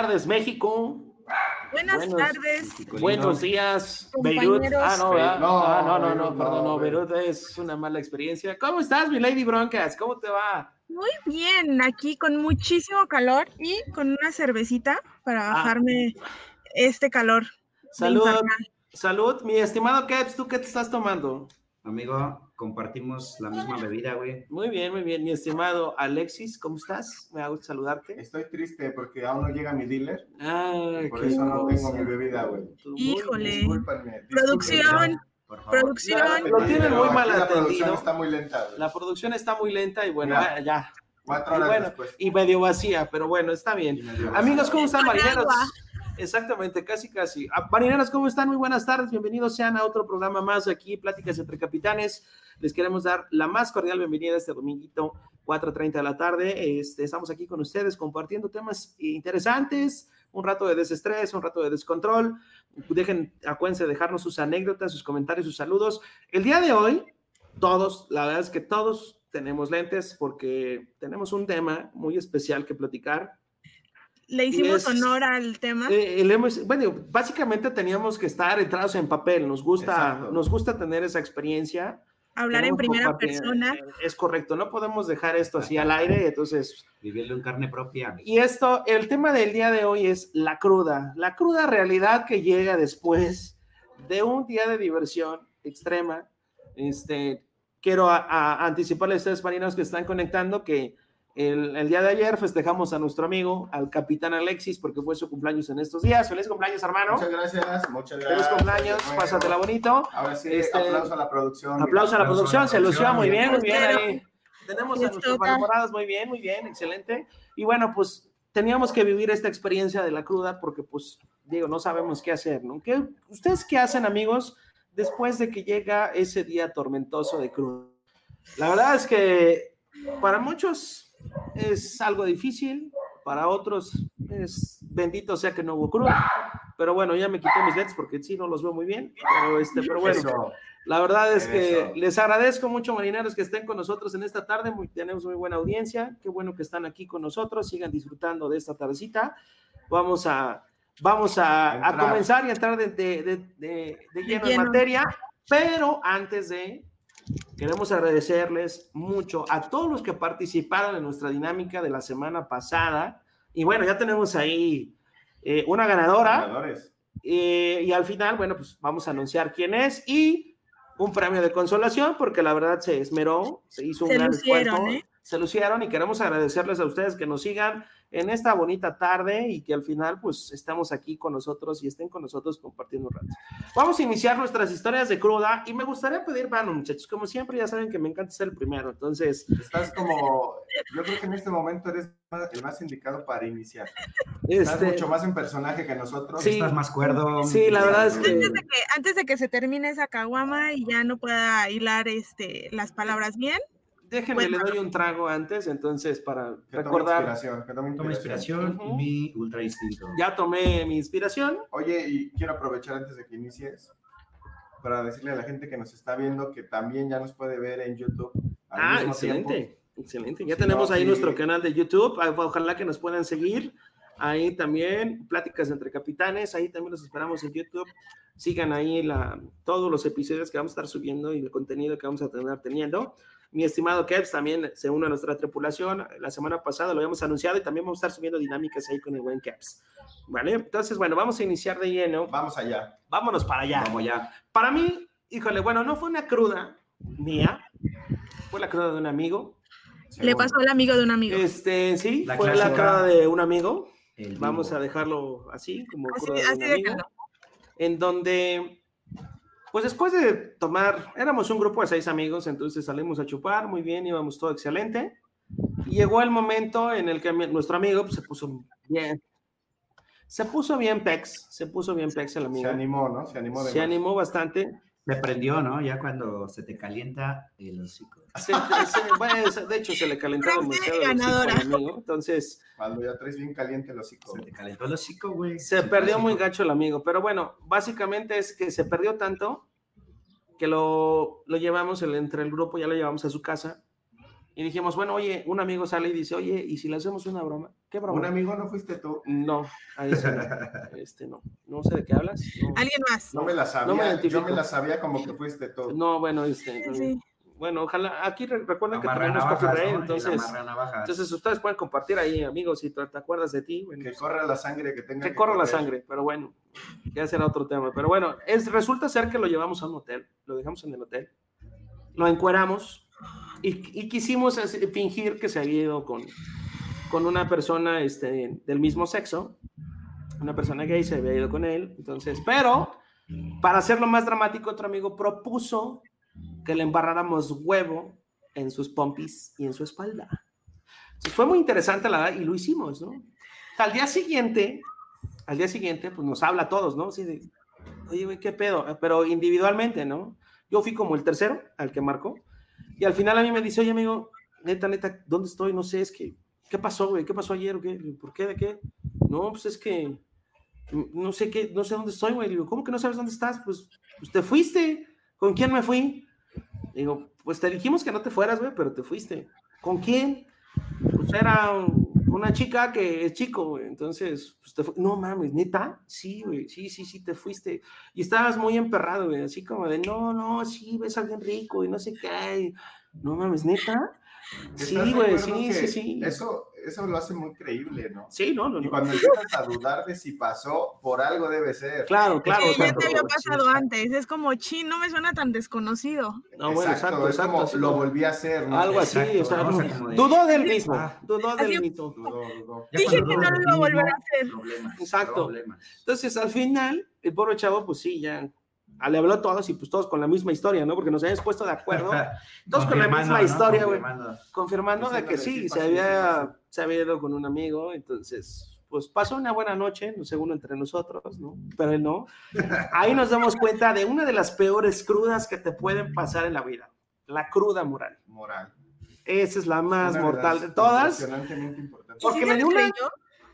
tardes, México. Buenas Buenos- tardes. Buenos días, Beirut. Ah, no, ¿verdad? No, Ah, no, no, no, perdón, no, Beirut es una mala experiencia. ¿Cómo estás, mi Lady Broncas? ¿Cómo te va? Muy bien, aquí con muchísimo calor y con una cervecita para Ah. bajarme este calor. Salud, salud. Mi estimado Caps, ¿tú qué te estás tomando? Amigo, compartimos la misma bebida, güey. Muy bien, muy bien. Mi estimado Alexis, ¿cómo estás? Me da gusto saludarte. Estoy triste porque aún no llega mi dealer. Ay, Por qué eso no tengo cosa. mi bebida, güey. Híjole. Producción, Por favor. producción. Lo tienen muy mal La producción atendido. está muy lenta, güey. La producción está muy lenta y bueno, Mira. ah, ya. Cuatro Y horas bueno, después. y medio vacía, pero bueno, está bien. Y Amigos, ¿cómo están, marineros? Exactamente, casi, casi. Ah, Marineros, ¿cómo están? Muy buenas tardes. Bienvenidos sean a otro programa más aquí, Pláticas entre Capitanes. Les queremos dar la más cordial bienvenida este dominguito, 4.30 de la tarde. Este, estamos aquí con ustedes compartiendo temas interesantes, un rato de desestrés, un rato de descontrol. Dejen, acuérdense de dejarnos sus anécdotas, sus comentarios, sus saludos. El día de hoy, todos, la verdad es que todos tenemos lentes porque tenemos un tema muy especial que platicar. Le hicimos es- honor al tema. Eh, le hemos- bueno, básicamente teníamos que estar entrados en papel. Nos gusta, Exacto. nos gusta tener esa experiencia. hablar en primera persona. Eh, Es correcto, no podemos dejar esto así al aire. Entonces, Vivirlo en carne propia. y esto, el tema del día de hoy es la cruda, la cruda realidad que llega después de un día de diversión extrema. Este, quiero a- a anticiparles a ustedes, marinos que están conectando, que el, el día de ayer festejamos a nuestro amigo, al capitán Alexis, porque fue su cumpleaños en estos días. Feliz cumpleaños, hermano. Muchas gracias, muchas gracias. Feliz cumpleaños, Bueno, pásatela bonito. Ahora sí, Este, aplauso a la producción. Aplauso a la producción, a la se lució muy bien, muy bien ahí. Tenemos a nuestros toca. malhumorados muy bien, muy bien, excelente. Y bueno, pues teníamos que vivir esta experiencia de la cruda porque pues, digo, no sabemos qué hacer, ¿no? ¿Qué, ¿Ustedes qué hacen, amigos, después de que llega ese día tormentoso de cruda? La verdad es que para muchos es algo difícil, para otros es bendito sea que no hubo cruda. Pero bueno, ya me quité mis leds porque sí no los veo muy bien. Pero, este, pero bueno, Eso. la verdad es que Eso. les agradezco mucho, marineros, que estén con nosotros en esta tarde. Muy, tenemos muy buena audiencia. Qué bueno que están aquí con nosotros. Sigan disfrutando de esta tardecita. Vamos a, vamos a, comenzar y a entrar de, de, de, de- de lleno en materia. Pero antes de, queremos agradecerles mucho a todos los que participaron en nuestra dinámica de la semana pasada. Y bueno, ya tenemos ahí eh, una ganadora. Ganadores. Eh, y al final, bueno, pues vamos a anunciar quién es y un premio de consolación, porque la verdad se esmeró, se hizo un Se gran lucieron, esfuerzo, ¿eh? se lucieron y queremos agradecerles a ustedes que nos sigan en esta bonita tarde y que al final, pues, estamos aquí con nosotros y estén con nosotros compartiendo un rato. Vamos a iniciar nuestras historias de cruda y me gustaría pedir mano, muchachos. Como siempre, ya saben que me encanta ser el primero, entonces, Estás como. Yo creo que en este momento eres el más indicado para iniciar. Estás este, mucho más en personaje que nosotros. Sí. Estás más cuerdo. Sí, la verdad es que- Antes de que, antes de que se termine esa caguama y ya no pueda hilar este, las palabras bien, déjenme, le Bueno. doy un trago antes, entonces, para Que tome recordar. inspiración. Que tome Toma inspiración, Ujú. mi ultra instinto. Ya tomé mi inspiración. Oye, y quiero aprovechar antes de que inicies para decirle a la gente que nos está viendo que también ya nos puede ver en YouTube. al Ah, mismo excelente, tiempo. excelente. Ya Si tenemos no, ahí sí. nuestro canal de YouTube. Ah, Ojalá que nos puedan seguir. Ahí también, Pláticas entre Capitanes. Ahí también los esperamos en YouTube. Sigan ahí la, todos los episodios que vamos a estar subiendo y el contenido que vamos a tener teniendo. Mi estimado Kevs también se une a nuestra tripulación. La semana pasada lo habíamos anunciado y también vamos a estar subiendo dinámicas ahí con el buen Kevs. ¿Vale? Entonces, bueno, vamos a iniciar de lleno. Vamos allá. Vámonos para allá. Vamos ya. Para mí, híjole, bueno, no fue una cruda mía, fue la cruda de un amigo. le Seguro. pasó al amigo de un amigo. Este, sí, La fue la cruda de un amigo. Vamos a dejarlo así, como Así- cruda de así un amigo. En donde, pues después de tomar, éramos un grupo de seis amigos, entonces salimos a chupar, muy bien, íbamos todo excelente. Y llegó el momento en el que nuestro amigo pues, se puso bien. Se puso bien pex, se puso bien pex el amigo. Se animó, ¿no? Se animó de Se más. animó bastante. Se prendió, ¿no? Ya cuando se te calienta el hocico. Se- se- bueno, se- de hecho, se le calentó Frase demasiado el hocico amigo. Entonces, Cuando ya traes bien caliente el hocico. Se te calentó el hocico, güey. se te perdió muy gacho el amigo. Pero bueno, básicamente es que se perdió tanto que lo, lo llevamos el- entre el grupo, ya lo llevamos a su casa. Y dijimos, bueno, oye, un amigo sale y dice, oye, ¿y si le hacemos una broma? ¿Qué broma? ¿Un amigo no fuiste tú? No, ahí sí, no. Este no. No sé de qué hablas. No, ¿Alguien más? No me la sabía. No me yo me la sabía como que fuiste tú. no bueno, este. Sí, sí. Bueno, ojalá. Aquí re- recuerden que tenemos navajas, copyright, ¿no? Entonces. Entonces ustedes pueden compartir ahí, amigos, si te, te acuerdas de ti. Bueno, Que corra la sangre que tenga que corra la correr. sangre, pero bueno, ya será otro tema. Pero bueno, es, resulta ser que lo llevamos a un hotel, lo dejamos en el hotel, lo encueramos y, y quisimos fingir que se había ido con, con una persona este, del mismo sexo, una persona gay se había ido con él, entonces, pero para hacerlo más dramático, otro amigo propuso que le embarráramos huevo en sus pompis y en su espalda. Entonces, fue muy interesante la y lo hicimos, ¿no? Al día siguiente, al día siguiente, pues nos habla a todos, ¿no? Así de, oye, güey, ¿qué pedo? Pero individualmente, ¿no? Yo fui como el tercero al que marcó. Y al final a mí me dice, oye, amigo, neta, neta, ¿dónde estoy? No sé, es que, ¿qué pasó, güey? ¿Qué pasó ayer? qué? ¿Por qué? ¿De qué? No, pues es que, mm, no sé qué, no sé dónde estoy, güey. Le digo, ¿cómo que no sabes dónde estás? Pues, pues te fuiste. ¿Con quién me fui? Le digo, pues te dijimos que no te fueras, güey, pero te fuiste. ¿Con quién? Pues era una chica que es chico, güey. Entonces, pues te fu- no mames, neta, sí, güey, sí, sí, sí, te fuiste. Y estabas muy emperrado, güey, así como de, no, no, sí, ves a alguien rico y no sé qué. y, no mames, neta. ¿Estás Sí, güey, sí, sí, sí. Eso, eso lo hace muy creíble, ¿no? Sí, no, no, Y no. cuando empiezas a dudar de si pasó, por algo debe ser. Claro, claro. Sí, ya te había pasado sí, antes. Es como, chin, no me suena tan desconocido. No, bueno, exacto, es exacto, como así lo volví a hacer, ¿no? Algo así, Exacto, o sea, ¿no? O no, dudó del mismo, Ah. dudó del Así- mito. Dudó, dudó. Dije que no lo iba a volver a hacer. Problemas, Exacto. problemas. Entonces, al final, el pobre chavo, pues sí, ya le habló a todos y pues todos con la misma historia, ¿no? Porque nos habíamos puesto de acuerdo, todos con la misma ¿no? historia, güey, Confirmando. confirmando de que sí, se había. Se había ido con un amigo, entonces, pues pasó una buena noche, no según entre nosotros, ¿no? Pero él no. Ahí nos damos cuenta de una de las peores crudas que te pueden pasar en la vida, la cruda moral. Moral. Esa es la más Una mortal de todas. Impresionantemente importante. Porque ¿Y sí me dio lo una- creyó?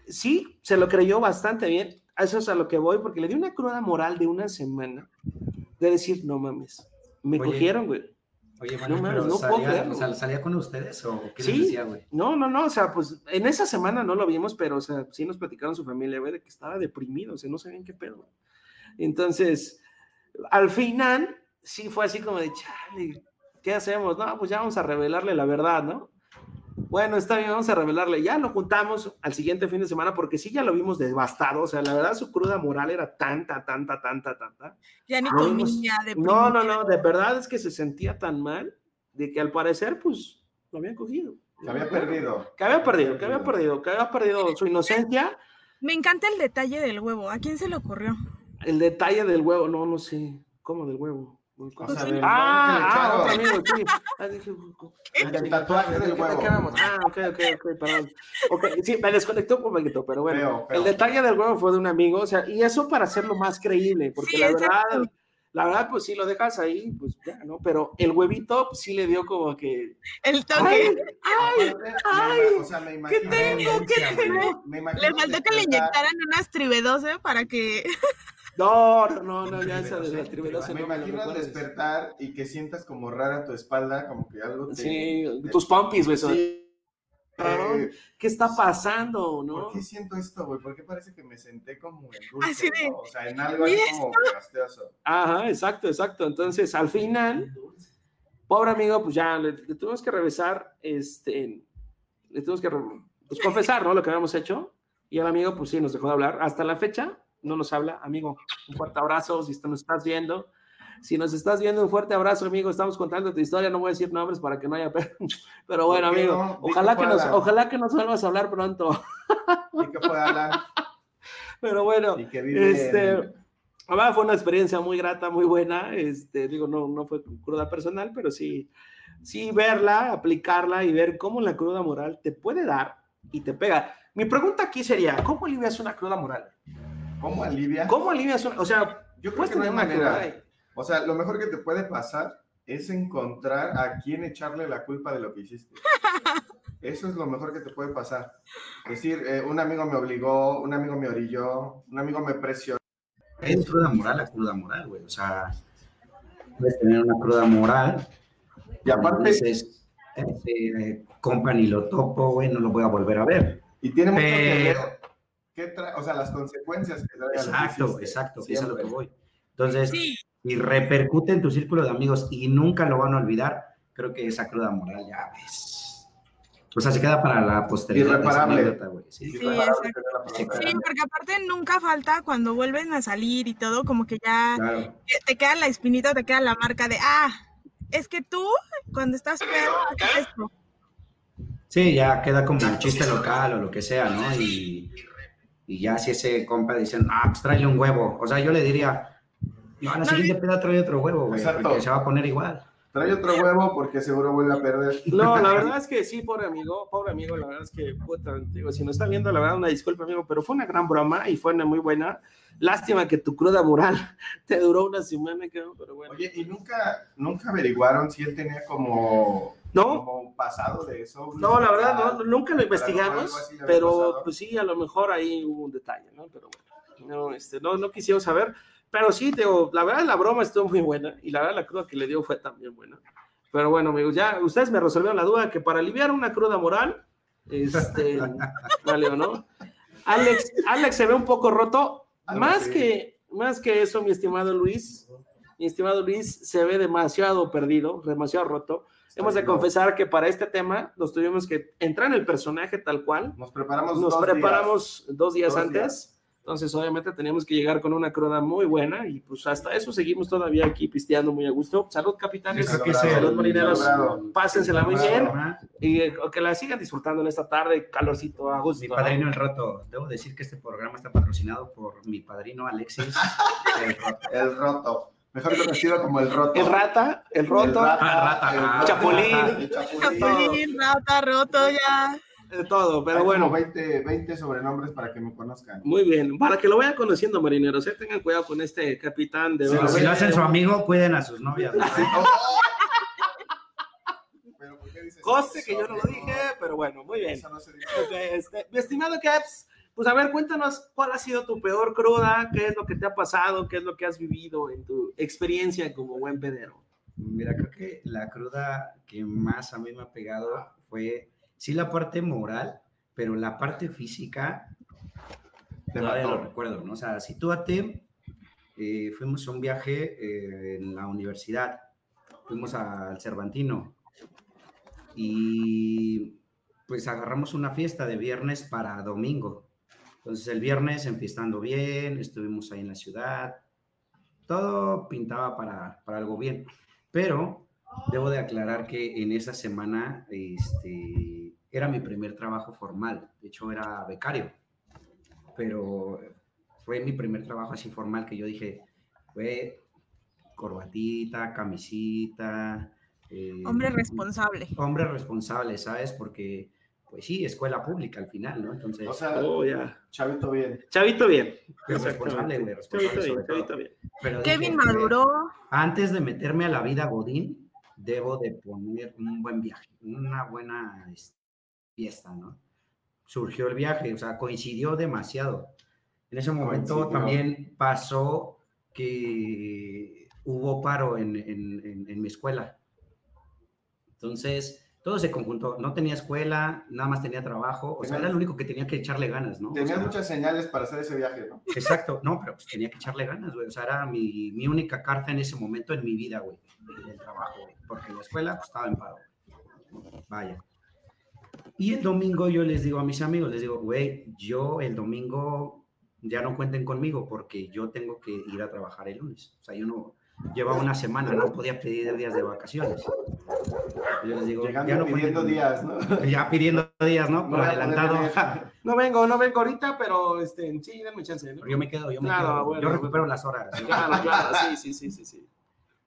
sí, se lo creyó bastante bien. A Eso es a lo que voy, porque le dio una cruda moral de una semana de decir, no mames, me Oye. cogieron, güey. Oye, No pero no puedo salía, creerlo. o sea, ¿salía con ustedes o qué Sí. les decía, güey? No, no, no, o sea, pues en esa semana no lo vimos, pero, o sea, sí nos platicaron su familia, güey, de que estaba deprimido, o sea, no sabían qué pedo. Entonces, al final, sí fue así como de, chale, ¿qué hacemos? No, pues ya vamos a revelarle la verdad, ¿no? Bueno, está bien, vamos a revelarle. Ya lo juntamos al siguiente fin de semana porque sí ya lo vimos devastado. O sea, la verdad su cruda moral era tanta, tanta, tanta, tanta. Ya ni vimos- comía de No, no, no, de verdad es que se sentía tan mal de que al parecer, pues, lo habían cogido. Se había perdido. Que había perdido, que había perdido, que había perdido su inocencia. Me encanta el detalle del huevo. ¿A quién se le ocurrió? El detalle del huevo, no, no sé. ¿Cómo del huevo? O sea, Ah, ah, amigo, sí. Ah, dije, El del tatuaje ¿de del huevo. Ah, ok, ok, ok, perdón. Ok, sí, me desconectó un poquito, pero bueno. Feo, feo. El detalle del huevo fue de un amigo, o sea, y eso para hacerlo más creíble, porque Sí, la verdad, la verdad, pues si lo dejas ahí, pues ya, ¿no? Pero el huevito pues, sí le dio como que, El toque. ay, ay, ay, o sea, me ¿qué imagino- tengo? ¿Qué tengo? Me imagino Le faltó que le inyectaran unas tribedoce para que. No, no, no, no, ya esa de la tribelosa Me no me lo imagino despertar y que sientas como rara tu espalda, como que algo te... Sí, tus pompis, güey. son- Sí. Eh, ¿Qué está pasando, no? ¿Por qué siento esto, güey? ¿Por qué parece que me senté como en dulce, Así de, ¿no? O sea, en algo "¿Y así como gracioso. Ajá, exacto, exacto. Entonces, al final, pobre amigo, pues ya le, le tuvimos que revisar, este, le tuvimos que pues, confesar, ¿no? Lo que habíamos hecho. Y el amigo, pues sí, nos dejó de hablar. Hasta la fecha, no nos habla. Amigo, un fuerte abrazo si nos estás viendo. Si nos estás viendo, un fuerte abrazo, amigo. Estamos contando tu historia. No voy a decir nombres para que no haya... pe- Pero bueno, ¿Por qué amigo, no? Ojalá que nos, ojalá que nos vuelvas a hablar pronto. ¿Y? Pero bueno, Y que vive este, verdad fue una experiencia muy grata, muy buena. Este, digo, no, no fue cruda personal, pero sí, sí verla, aplicarla y ver cómo la cruda moral te puede dar y te pega. Mi pregunta aquí sería, ¿cómo alivias una cruda moral? ¿Cómo alivia? ¿Cómo alivias una, o sea, Yo creo puedes que no hay tener una cruda? manera. O sea, lo mejor que te puede pasar es encontrar a quién echarle la culpa de lo que hiciste. Eso es lo mejor que te puede pasar. Decir, eh, un amigo me obligó, un amigo me orilló, un amigo me presionó. Es cruda moral a cruda moral, güey. O sea, puedes tener una cruda moral. Y aparte, dices, ese compa ni lo topo, güey, no lo voy a volver a ver. Y tiene mucho que ver. ¿Qué trae? O sea, las consecuencias que trae lo que Exacto, exacto, es a lo que voy. Entonces, Sí, y repercute en tu círculo de amigos y nunca lo van a olvidar, creo que esa cruda moral ya ves. O sea, se queda para la posteridad. Irreparable. anécdota, sí. Irreparable exacto. porque aparte nunca falta cuando vuelven a salir y todo, como que ya Claro. te- te queda la espinita, te queda la marca de, ah, es que tú, cuando estás pedo, haces esto. Sí, ya queda como un chiste local o lo que sea, ¿no? Y, y ya si ese compa dicen, ah, pues tráele un huevo. O sea, yo le diría, no, a la siguiente peda trae otro huevo, güey, Exacto. porque se va a poner igual. Trae otro huevo porque seguro vuelve a perder. No, la verdad es que sí, pobre amigo, pobre amigo, la verdad es que, puta, digo, si nos está viendo, la verdad, una disculpa, amigo, pero fue una gran broma y fue una muy buena. Lástima que tu cruda moral te duró una semana, creo, pero bueno. Oye, ¿y nunca, nunca averiguaron si él tenía como, No, como pasado de eso? no, la verdad, no, nunca lo investigamos, pero pues sí, a lo mejor ahí hubo un detalle, ¿no? Pero bueno, no, este, no, no quisimos saber, pero sí, digo, la verdad, la broma estuvo muy buena y la verdad, la cruda que le dio fue también buena. Pero bueno, amigos, ya ustedes me resolvieron la duda que para aliviar una cruda moral, este, vale o no. Alex, Alex se ve un poco roto, Algo más así. que, más que eso, mi estimado Luis, mi estimado Luis se ve demasiado perdido, demasiado roto. Hemos de confesar que para este tema nos tuvimos que entrar en el personaje tal cual. Nos preparamos Nos dos preparamos dos días Dos antes. Entonces, obviamente, teníamos que llegar con una cruda muy buena y pues hasta eso seguimos todavía aquí pisteando muy a gusto. Salud, capitanes. Ese- Salud, marineros. Pásensela muy bien y eh, que la sigan disfrutando en esta tarde, calorcito, a gusto. Mi ¿no? padrino el roto. Debo decir que este programa está patrocinado por mi padrino Alexis el roto. días. El roto. Mejor conocido como el roto. El rata, el El roto, Ah, rata, el roto, Chapulín. el chapulín. Chapulín, rata, roto ya. de todo, pero Hay bueno. como 20, 20 sobrenombres para que me conozcan. Muy bien, para que lo vayan conociendo, marineros, ¿eh? tengan cuidado con este capitán de. Pero si lo hacen su amigo, cuiden a sus novias. ¿no? Pero, ¿por qué dices Coste eso? que yo no lo dije, pero bueno, muy bien. Eso no se dice. Este, mi estimado Caps, pues a ver, cuéntanos cuál ha sido tu peor cruda, qué es lo que te ha pasado, qué es lo que has vivido en tu experiencia como buen pedero. Mira, creo que la cruda que más a mí me ha pegado fue, sí, la parte moral, pero la parte física, todavía lo recuerdo, ¿no? O sea, sitúate, eh, fuimos a un viaje eh, en la universidad, fuimos al Cervantino y pues agarramos una fiesta de viernes para domingo. Entonces el viernes enfiestando bien, estuvimos ahí en la ciudad, todo pintaba para, para algo bien. Pero debo de aclarar que en esa semana este, era mi primer trabajo formal. De hecho, era becario. Pero fue mi primer trabajo así formal que yo dije, fue corbatita, camisita. eh, Hombre responsable. Hombre responsable, ¿sabes? Porque, pues sí, escuela pública al final, ¿no? Entonces, O sea, Oh, ya. chavito bien. Chavito bien. responsable, güey, responsable Chavito bien, chavito bien. Pero Kevin maduró. antes de meterme a la vida Godín, debo de poner un buen viaje, una buena este, fiesta, ¿no? Surgió el viaje, o sea, coincidió demasiado. En ese momento Coincidió. también pasó que hubo paro en, en- en- en mi escuela. Entonces, todo se conjuntó. No tenía escuela, nada más tenía trabajo. O sea, era el único que tenía que echarle ganas, ¿no? O sea, muchas señales para hacer ese viaje, ¿no? Exacto, no, pero pues tenía que echarle ganas, güey. O sea, era mi, mi única carta en ese momento en mi vida, güey, del trabajo, güey. Porque la escuela pues, estaba en paro. Vaya. Y el domingo yo les digo a mis amigos, les digo, güey, yo el domingo ya no cuenten conmigo porque yo tengo que ir a trabajar el lunes. O sea, yo no llevaba una semana, no podía pedir días de vacaciones. Yo les digo, Llegando ya no pidiendo días, ¿no? Ya pidiendo días, ¿no? No Por poder adelantado. No vengo, no vengo ahorita, pero este, sí, denme chance. ¿no? Yo me quedo, yo me Claro, quedo. bueno, yo bueno. recupero las horas. Claro, claro, sí, sí, sí, sí, sí.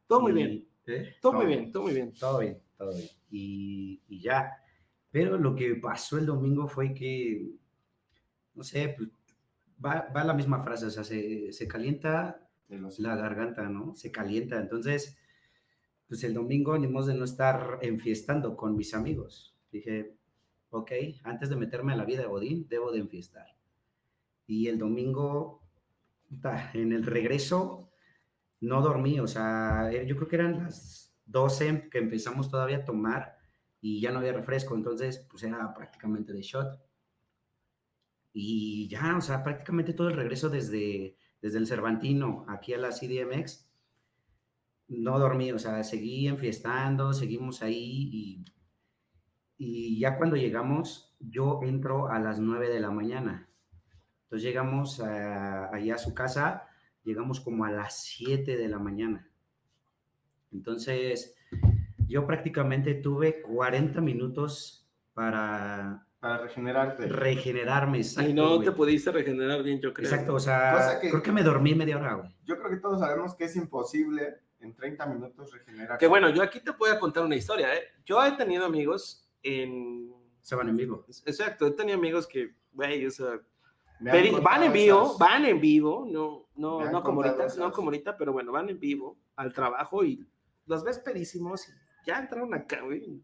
Todo muy Y- bien, ¿eh? todo muy Todo. bien, todo muy bien. Todo bien, todo bien. Y, y ya. Pero lo que pasó el domingo fue que, no sé, pues, va, va la misma frase, o sea, se, se calienta Los- la garganta, ¿no? Se calienta. Entonces, pues el domingo ni de no estar enfiestando con mis amigos. Dije, ok, antes de meterme a la vida de Godín, debo de enfiestar. Y el domingo, en el regreso, no dormí, o sea, eh, yo creo que eran las 12 que empezamos todavía a tomar y ya no había refresco, entonces pues era prácticamente de shot. Y ya, o sea, prácticamente todo el regreso desde, desde el Cervantino aquí a la CDMX, no dormí, o sea, seguí enfiestando, seguimos ahí y, ya cuando llegamos, yo entro a las 9 de la mañana. Entonces llegamos a, allá a su casa, llegamos como a las 7 de la mañana. Entonces, yo prácticamente tuve 40 minutos para Para regenerarte. regenerarme. Exacto, y no güey. te pudiste regenerar bien, yo creo. Exacto, o sea, que- creo que me dormí media hora, güey. Yo creo que todos sabemos que es imposible en 30 minutos regenerar. Que bueno, yo aquí te voy a contar una historia, ¿eh? Yo he tenido amigos en... Se van en vivo. Exacto, he tenido amigos que, güey, o sea, van en vivo, esas- van en vivo, no, no, no como ahorita, no como ahorita, pero bueno, van en vivo al trabajo y los ves pedísimos y ya entraron acá, güey.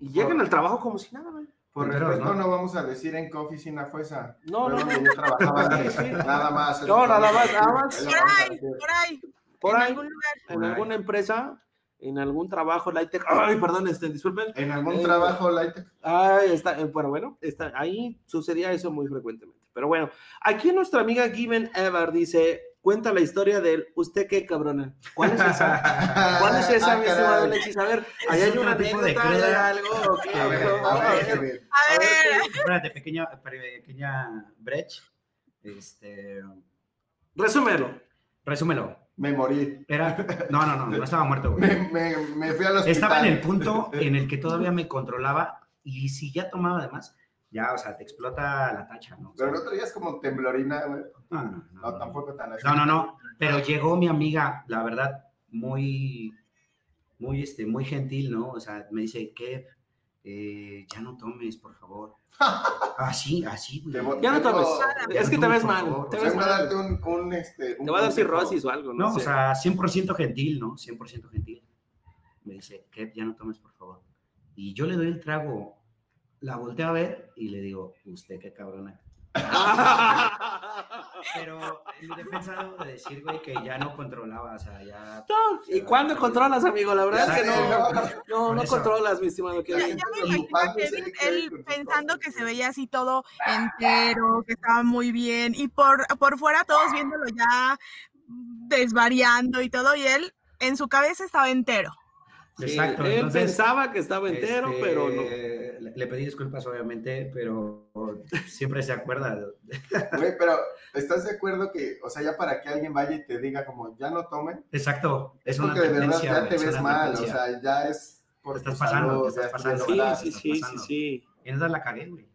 Y llegan al trabajo como si nada, güey. Por respeto, ¿no? no vamos a decir en qué oficina fue esa. No, no, no. yo trabajaba. Nada más. No, nada más, nada Por ahí, por ahí, Por en ahí, algún lugar. en Por ahí. alguna empresa, en algún trabajo, Lightech, ay, perdón, este, disculpen. En algún Eh, trabajo, Light. Ahí está, eh, bueno, bueno, está, ahí sucedía eso muy frecuentemente. Pero bueno, aquí nuestra amiga Given Ever dice, cuenta la historia del usted qué cabrona. ¿Cuál es esa? ¿Cuál es esa, Ah, mi estimado Alexis? A ver, ¿ahí hay una de anécdota, hay cruda. algo? ¿O qué? A ver, No, a a ver. A ver, Espérate, pequeña, pequeña brech. Este, Resúmelo. resúmelo. Me morí. Era, no, no, no, no estaba muerto, güey. Me, me, me fui al hospital. Estaba en el punto en el que todavía me controlaba y si ya tomaba además, ya, o sea, te explota la tacha, ¿no? O sea, Pero el otro día es como temblorina, güey. no, no, no, No, tampoco tan así. No, no, no. Pero llegó mi amiga, la verdad, muy, muy, este, muy gentil, ¿no? O sea, me dice, que ya no tomes, por favor. Así, así, güey. Te voy- Ya no tomes. Es que te ves mal. favor. Te ves a mal. darte un, un, este, un Te va a dar cirrosis o algo, ¿no? No, o sea, 100% gentil, ¿no? 100% gentil. Me dice, que ya no tomes, por favor. Y yo le doy el trago, la volteo a ver y le digo, usted qué cabrona. Pero en mi defensa de decir, güey, que ya no controlaba, o sea, ya... No, ¿Y cuándo controlas, amigo? La verdad es que no, no, no eso. controlas, mi estimado ya, Kevin. ya me Y imagino quede él pensando que se veía así todo entero, que estaba muy bien, y por, por fuera todos viéndolo ya desvariando y todo, y él en su cabeza estaba entero. Sí, Exacto, él entonces, pensaba que estaba entero, Este, pero no. Le, le pedí disculpas, obviamente, pero siempre se acuerda. de- Güey, pero ¿estás de acuerdo que, o sea, ya para que alguien vaya y te diga como, ya no tome? Exacto, es una Porque de verdad ya te es ves mal, o sea, ya es por Te estás pasando, salud, te estás pasando. Sí, verdad. sí, sí, sí, pasando. sí. Y entonces la cagué, güey.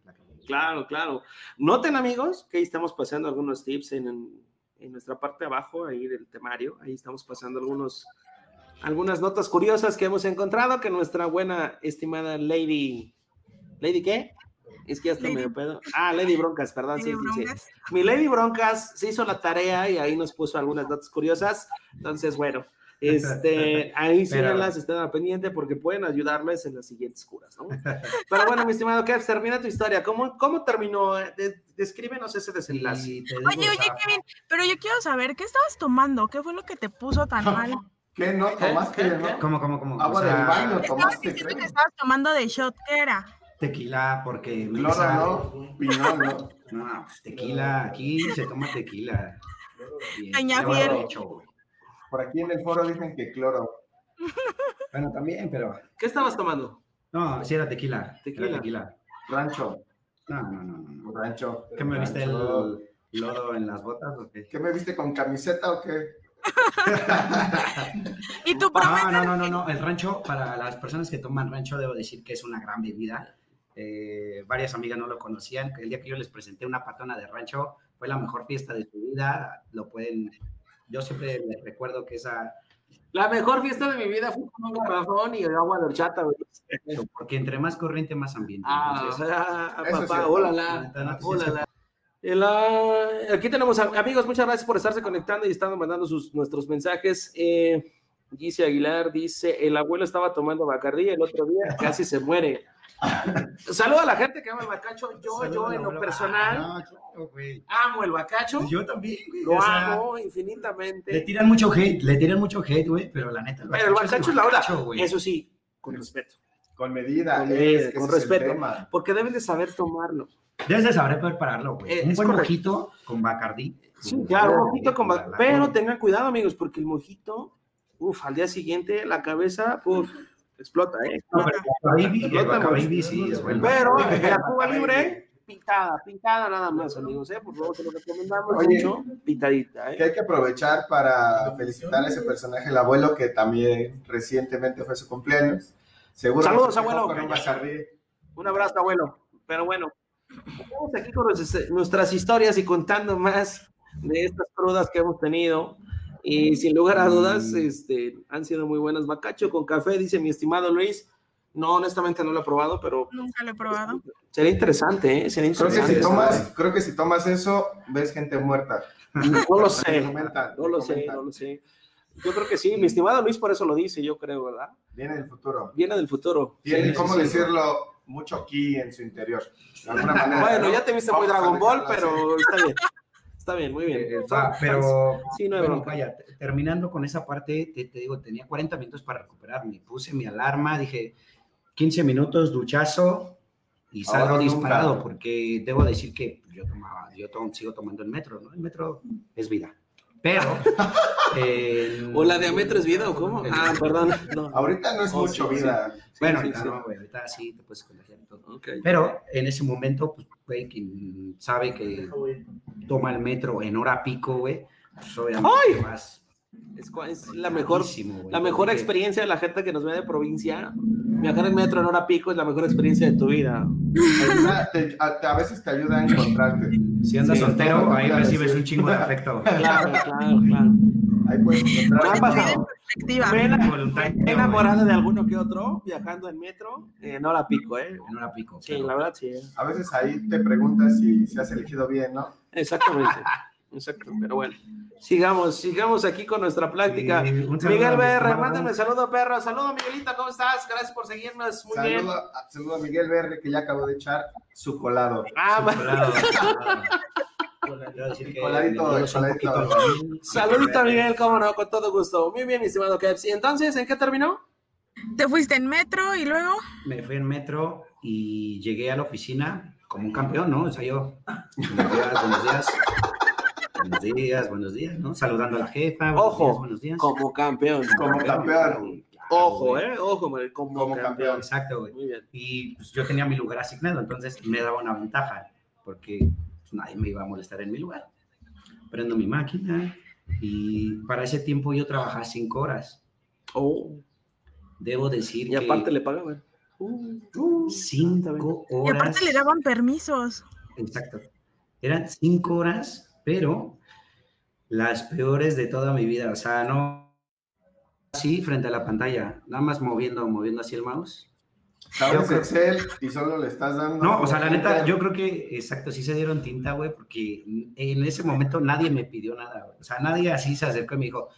Claro, claro. Noten, amigos, que ahí estamos pasando algunos tips en, en- en nuestra parte de abajo, ahí del temario. Ahí estamos pasando algunos, algunas notas curiosas que hemos encontrado que nuestra buena, estimada Lady. ¿Lady qué? Es que ya está Lady- medio pedo. Ah, Lady Broncas, perdón, sí, sí. Mi Lady Broncas se hizo la tarea y ahí nos puso algunas notas curiosas. Entonces, bueno, este, ahí sí Pero- las estén al pendiente porque pueden ayudarles en las siguientes curas, ¿no? Pero bueno, mi estimado Kev, termina tu historia. ¿Cómo, cómo terminó? De- descríbenos ese desenlace. Oye, oye, Kevin, pero yo quiero saber, ¿qué estabas tomando? ¿Qué fue lo que te puso tan mal? ¿Qué no tomaste, ¿Qué? no? ¿Cómo, cómo, cómo? Agua O sea, del baño, Estabas tomaste, diciendo creo. que estabas tomando de shot, ¿qué era? Tequila, porque Cloro, no, pinol, no. No, pues tequila, aquí se toma tequila. Güey. Por aquí en el foro dicen que cloro. Bueno, también, pero. ¿Qué estabas tomando? No, sí era tequila. Tequila. Era tequila. Rancho, No, no, no, no. rancho. ¿Qué me viste el lodo en las botas o qué? ¿Qué me viste con camiseta o qué? Y tú No, prometes no, no, no, no. El rancho, para las personas que toman rancho, debo decir que es una gran bebida. Eh, varias amigas no lo conocían. El día que yo les presenté una patona de rancho, fue la mejor fiesta de su vida. Lo pueden. Yo siempre les recuerdo que esa. La mejor fiesta de mi vida fue con un garrafón y agua de horchata, güey. Porque entre más corriente, más ambiente. Ah, Entonces, ah, Eso es papá, cierto. La El, aquí tenemos a- amigos, muchas gracias por estarse conectando y estando mandando sus, nuestros mensajes. Eh, Gise Aguilar dice: El abuelo estaba tomando bacardí el otro día, casi se muere. Saluda a la gente que ama el bacacho. Yo, yo en lo personal, no, claro, güey. amo el bacacho. Yo también, güey. Lo o sea, amo Le infinitamente. tiran mucho hate, le tiran mucho hate, güey, pero la neta. Pero el bacacho es la hora. Eso sí, con respeto. Con medida, Con es medida, que con ese es el respeto. Porque deben de saber tomarlo. Debes de saber prepararlo, güey. Eh, Un es buen correcto. mojito con Bacardí. Sí, Uf, claro, un mojito con... la- Pero tengan cuidado, amigos, porque el mojito, uff, al día siguiente la cabeza, uff, explota, ¿eh? No, pero Explota sí es bueno. La Cuba Libre, pintada, pintada nada más, amigos, ¿eh? Por favor, te lo recomendamos Oye. mucho, pintadita, Que ¿eh? hay que aprovechar para felicitar a ese personaje, el abuelo, que también recientemente fue su cumpleaños. Seguro Saludos, abuelo. un abrazo, abuelo. Pero bueno, estamos aquí con nuestras- historias y contando más de estas crudas que hemos tenido. Y sin lugar a dudas, este, han sido muy buenas. Bacacho con café, dice mi estimado Luis. No, honestamente no lo he probado, pero Nunca lo he probado. sería interesante, ¿eh? Sería Creo que, interesante. si tomas, creo que si tomas eso, ves gente muerta. No lo sé, no lo sé, no lo sé. Yo creo que sí, mi estimado Luis por eso lo dice, yo creo, ¿verdad? Viene el futuro. Viene del futuro. Tiene, Sí, ¿cómo sí, sí. decirlo? Mucho ki en su interior. De alguna manera. Bueno, ¿no? ya te viste muy Vamos Dragon Ball, pero está bien. Está bien, muy bien. Eh, pero Sí, no bronca. vaya, te- terminando con esa parte, te, te digo, tenía 40 minutos para recuperarme. Puse mi alarma, dije 15 minutos, duchazo y salgo Ahora nunca. disparado, porque debo decir que yo tomaba, yo to- sigo tomando el metro, ¿no? El metro es vida. Pero. eh, ¿O la de metro es vida o cómo? Ah, perdón. No. Ahorita no es Oh, mucho sí, vida. Sí, Bueno, sí, ahorita sí. no, güey, ahorita sí te puedes contagiar y todo. Ok. Pero en ese momento, pues, güey, quien sabe que toma el metro en hora pico, güey, pues obviamente ¡Ay! vas Es, la mejor, la mejor porque- experiencia de la gente que nos ve de provincia. Viajar en metro en hora pico es la mejor experiencia de tu vida. Ayuda- te- a, a veces te ayuda a encontrarte. Si andas Sí, soltero, ahí recibes decir. un chingo de afecto. Claro, claro, claro. Ahí puedes encontrar. pasado. Perspectiva. Me enamorado de alguno que otro viajando en metro en hora pico, ¿eh? En hora pico. Sí, la verdad sí. ¿eh? A veces ahí te preguntas si, si has elegido bien, ¿no? Exactamente. Exacto, pero bueno. Sigamos, sigamos aquí con nuestra un saludo Miguel BR, mándame saludo, perro. Saludo, Miguelito, ¿cómo estás? Gracias por seguirnos. Muy bien. Saludo, a- saludo a Miguel Verde que ya acabó de echar su colado. Ah, va- Colado. Coladito, coladito. saludito, Miguel, cómo no, con todo gusto. Muy bien, mi estimado Kevs. Y entonces, ¿en qué terminó? Te fuiste en metro y luego. Me fui en metro y llegué a la oficina como un campeón, ¿no? O sea, yo, buenos días, buenos días. Buenos días, ¿no? Saludando a la jefa. buenos Ojo, días, buenos días. Como campeón. Como campeón. Claro, Ojo, güey. ¿eh? Ojo, como, Como campeón. campeón. Exacto, güey. Muy bien. Y pues, yo tenía mi lugar asignado, entonces me daba una ventaja, porque pues, nadie me iba a molestar en mi lugar. Prendo mi máquina y para ese tiempo yo trabajaba cinco horas. Oh, Debo decir y aparte que le pagaban. Uh, uh, cinco Y horas. aparte le daban permisos. Exacto. Eran cinco horas, pero las peores de toda mi vida. O sea, no así frente a la pantalla, nada más moviendo, moviendo así el mouse. Sabes creo- Excel y solo le estás dando. No, o sea, la neta, yo creo que, exacto, sí se dieron tinta, güey, porque en ese momento nadie me pidió nada, güey. O sea, nadie así se acercó y me dijo,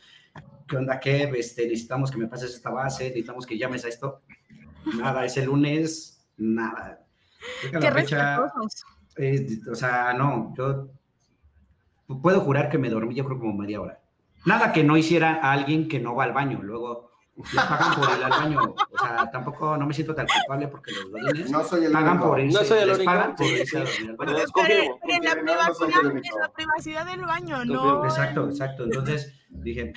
¿qué onda, Kev? Este, necesitamos que me pases esta base, necesitamos que llames a esto. Nada, ese lunes, nada. Qué fecha, eh, o sea, no, yo puedo jurar que me dormí, yo creo como media hora. Nada que no hiciera a alguien que no va al baño, luego le pagan por ir al baño. O sea, tampoco no me siento tan culpable porque los godines No soy el pagan único. por irse, No soy el les único. pagan por irse a dormir al baño. es confirmo. Pero en la, privacidad, en la privacidad del baño, no. Exacto, exacto. Entonces dije,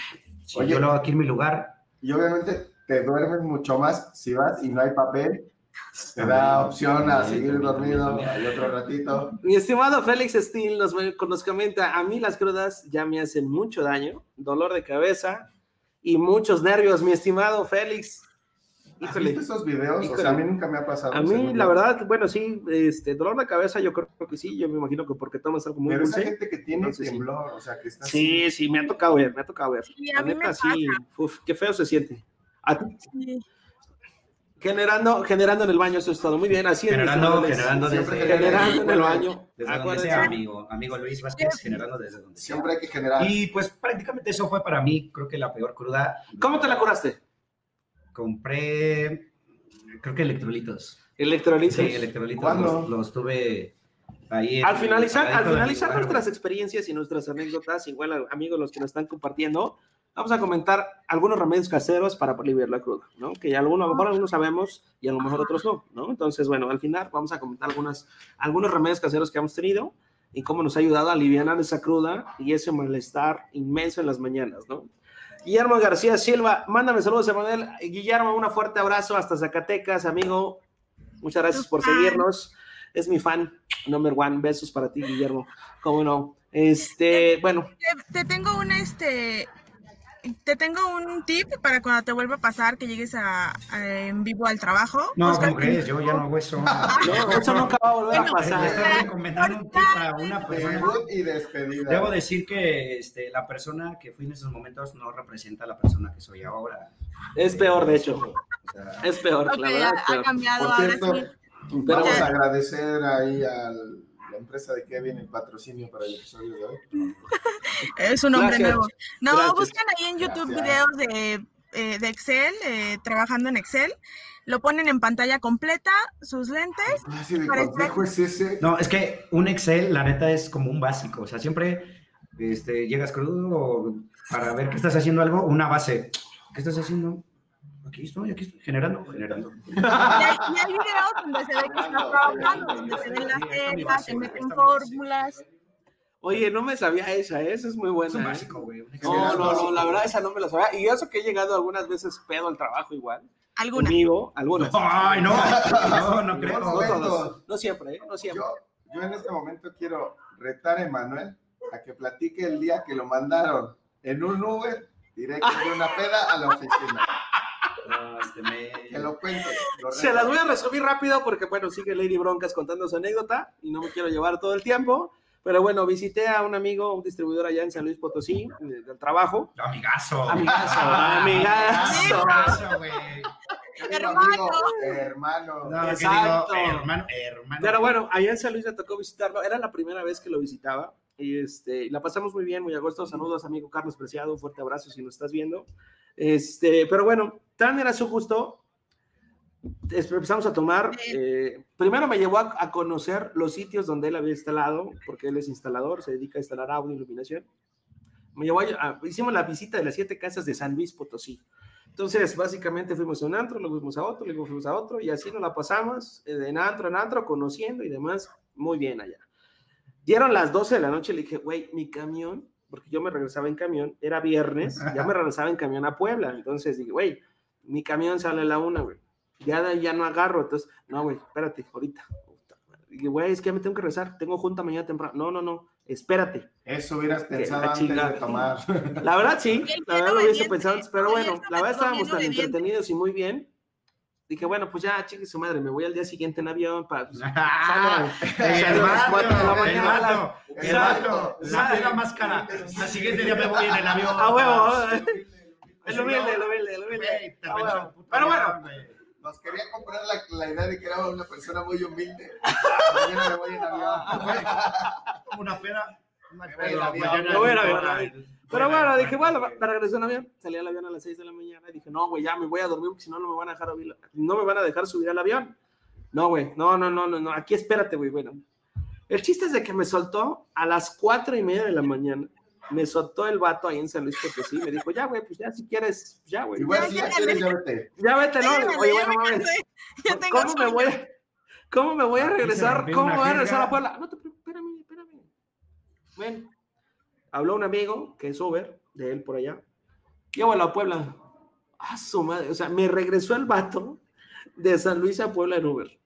si Oye. yo lo hago aquí en mi lugar, Y obviamente te duermes mucho más si vas y no hay papel. Te da opción a seguir dormido hay otro ratito. Mi estimado Félix Steel nos, nos comenta, a mí las crudas ya me hacen mucho daño, dolor de cabeza y muchos nervios, mi estimado Félix. ¿Has visto esos videos? O Híjole. sea, a mí nunca me ha pasado. a mí la verdad, bueno, sí, este, dolor de cabeza yo creo que sí, yo me imagino que porque tomas algo muy Pero esa dulce. gente que tiene Entonces, sí. temblor, o sea, que está Sí, sí, me ha tocado ver, me ha tocado ver. Sí, La a mí me neta, pasa. sí, uf, qué feo se siente. A ti, Sí. Generando, generando en el baño, eso es todo. Muy bien, así generando, Alex. generando desde, generando en el baño. desde donde sea, amigo, amigo Luis Vázquez, generando desde donde sea. Siempre hay que generar. Y pues prácticamente eso fue para mí, creo que la peor cruda. ¿Cómo te la curaste? Compré, creo que electrolitos. Electrolitos. Sí, electrolitos ¿Cuándo? los, los tuve Ahí Al en- finalizar, al finalizar nuestras experiencias y nuestras anécdotas, igual amigos los que nos están compartiendo, vamos a comentar algunos remedios caseros para aliviar la cruda, ¿no? Que ya algunos, a lo mejor algunos sabemos y a lo mejor otros no, ¿no? Entonces, bueno, al final vamos a comentar algunas, algunos remedios caseros que hemos tenido y cómo nos ha ayudado a aliviar esa cruda y ese malestar inmenso en las mañanas, ¿no? Guillermo García Silva, mándame saludos, Emanuel. Guillermo, un fuerte abrazo hasta Zacatecas, amigo. Muchas gracias por seguirnos. Es mi fan, number one. Besos para ti, Guillermo. ¿Cómo no? Este, bueno, Te, te tengo un este te tengo un tip para cuando te vuelva a pasar que llegues a, a- en vivo al trabajo. No, Busca- ¿cómo crees? Yo ya no hago eso. no, eso nunca va a volver a Bueno, Le pasar. estoy recomendando un tip a una persona. Y despedida. Debo decir que este, la persona que fui en esos momentos no representa a la persona que soy ahora. Es peor, de hecho. O sea, Es peor, Ok, la verdad. es ha, ha peor. cambiado Por ahora cierto, sí. Pero Vamos bueno, a agradecer ahí a la empresa de Kevin el patrocinio para el episodio de hoy. Es un hombre Gracias. nuevo. No, Gracias. buscan ahí en YouTube Gracias. videos de, eh, de Excel, eh, trabajando en Excel. Lo ponen en pantalla completa, sus lentes. ¿Qué de es ese? no, es que un Excel, la neta, es como un básico. O sea, siempre este, llegas crudo para ver que estás haciendo algo, una base. ¿Qué estás haciendo? Aquí estoy, aquí estoy, generando, generando. Y hay, y hay videos donde se ve que está trabajando, donde se ven las base, se meten fórmulas. oye, no me sabía esa, ¿eh? esa es muy Es buena. un ¿eh? básico, güey. No, es no, no, la verdad esa no me la sabía. Y eso que he llegado algunas veces pedo al trabajo igual. Algunas. Conmigo, algunas. Ay, no, no, no creo. No, No. No siempre, ¿eh? No siempre. Yo, yo en este momento quiero retar a Emanuel a que platique el día que lo mandaron en un Uber directo de una peda a la oficina. Este Que lo cuente. lo Se las voy a resumir rápido porque, bueno, sigue Lady Broncas contando su anécdota y no me quiero llevar todo el tiempo. Pero bueno, visité a un amigo, un distribuidor allá en San Luis Potosí, eh, del trabajo. Amigazo. Amigazo, amigazo. Amigazo, güey. Hermano. amigo, Hermano. No, que Exacto. digo, hermano, hermano. Pero bueno, allá en San Luis me tocó visitarlo. Era la primera vez que lo visitaba. Y este, la pasamos muy bien, muy a gusto. Saludos, amigo Carlos Preciado. Un fuerte abrazo si lo estás viendo. Este, pero bueno, tan era su gusto. Empezamos a tomar. eh, primero me llevó a, a conocer los sitios donde él había instalado, porque él es instalador, se dedica a instalar audio, iluminación. Me llevó a, a- hicimos la visita de las siete casas de San Luis Potosí. Entonces, básicamente fuimos a un antro, luego fuimos a otro, luego fuimos a otro, y así nos la pasamos, eh, de antro en antro, conociendo y demás, muy bien allá. Dieron las 12 de la noche, le dije, güey, mi camión, porque yo me regresaba en camión, era viernes, ya me regresaba en camión a Puebla, entonces dije, güey, mi camión sale a la una, güey, ya, ya no agarro, entonces, no, güey, espérate, ahorita. Güey, es que ya me tengo que regresar, tengo junta mañana temprano, no, no, no, espérate. Eso hubieras pensado la antes chingada. de tomar. La verdad sí, la verdad lo hubiese pensado antes, pero bueno, la verdad estábamos tan entretenidos y muy bien. Dije, bueno, pues ya, chingue su madre, me voy al día siguiente en avión para... pues, Ah, el vato, la el mañana. vato, el vato, la Sale. pega más cara. La siguiente día me voy en el avión. A huevo, Humilde, el humilde, el humilde, el humilde. Pero bueno. Nos quería comprar la, la idea de que era una persona muy humilde. Mañana me voy en avión. Güey, como una pena. voy en avión, no, Pero no, bueno, no, dije, no, bueno, no, me regresé en avión. Salí al avión a las 6 de la mañana y dije, no, güey, ya me voy a dormir porque si no, no me van a dejar subir, no me van a dejar subir al avión. No, güey, no, no, no, no, no, aquí espérate, güey, bueno. El chiste es de que me soltó a las cuatro y media de la mañana. Me soltó el vato ahí en San Luis Potosí. Me dijo, ya, güey, pues ya, si quieres, ya, güey. Igual Ya, si ya ya, quieres, ya. vete. Ya vete, no. Oye, ya bueno, me mames. cansé, ya tengo ¿Cómo me voy a, cómo me voy a se regresar? ¿Cómo me voy a regresar a. Puebla? No te preocupes, espérame, espérame. Ven. Habló un amigo que es Uber, de él por allá. Llévalo a Puebla. A su madre. O sea, me regresó el vato de San Luis a Puebla en Uber.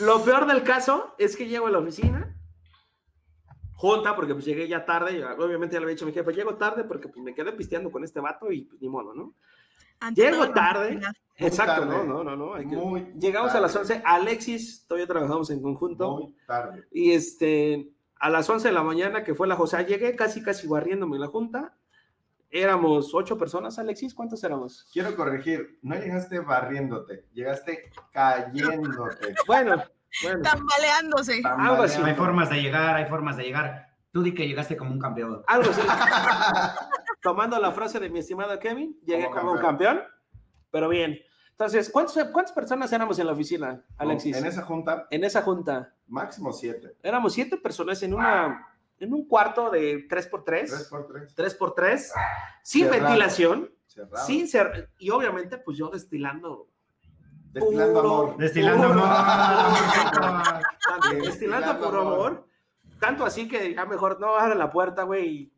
Lo peor del caso es que llego a la oficina, junta, porque pues llegué ya tarde, y obviamente ya le había dicho a mi jefe, llego tarde porque pues me quedé pisteando con este vato y pues ni modo, ¿no? Ante Llego tarde. Exacto, tarde. no, no, no, no. hay que- Muy Llegamos a las tarde. 11, Alexis, todavía trabajamos en conjunto, Muy tarde. y este, a las 11 de la mañana, que fue la José, llegué casi, casi barriéndome en la junta, éramos ocho personas, Alexis, ¿cuántos éramos? Quiero corregir, no llegaste barriéndote, llegaste cayéndote. Bueno, bueno, Tambaleándose. Algo así. Hay formas de llegar, hay formas de llegar. Tú di que llegaste como un campeón. algo así. Tomando la frase de mi estimado Kevin, llegué Como como un campeón, pero bien. Entonces, ¿cuántos- ¿cuántas personas éramos en la oficina, Alexis? En esa junta, En esa junta. máximo siete. Éramos siete personas en una en un cuarto de 3x3, Tres por tres. 3x3, sin Cerrado. ventilación, Cerrado. sin ser, y obviamente, pues yo destilando, Destilando puro- amor. Destilando puro- amor. destilando puro amor. tanto así que ya mejor no abra la puerta, güey, y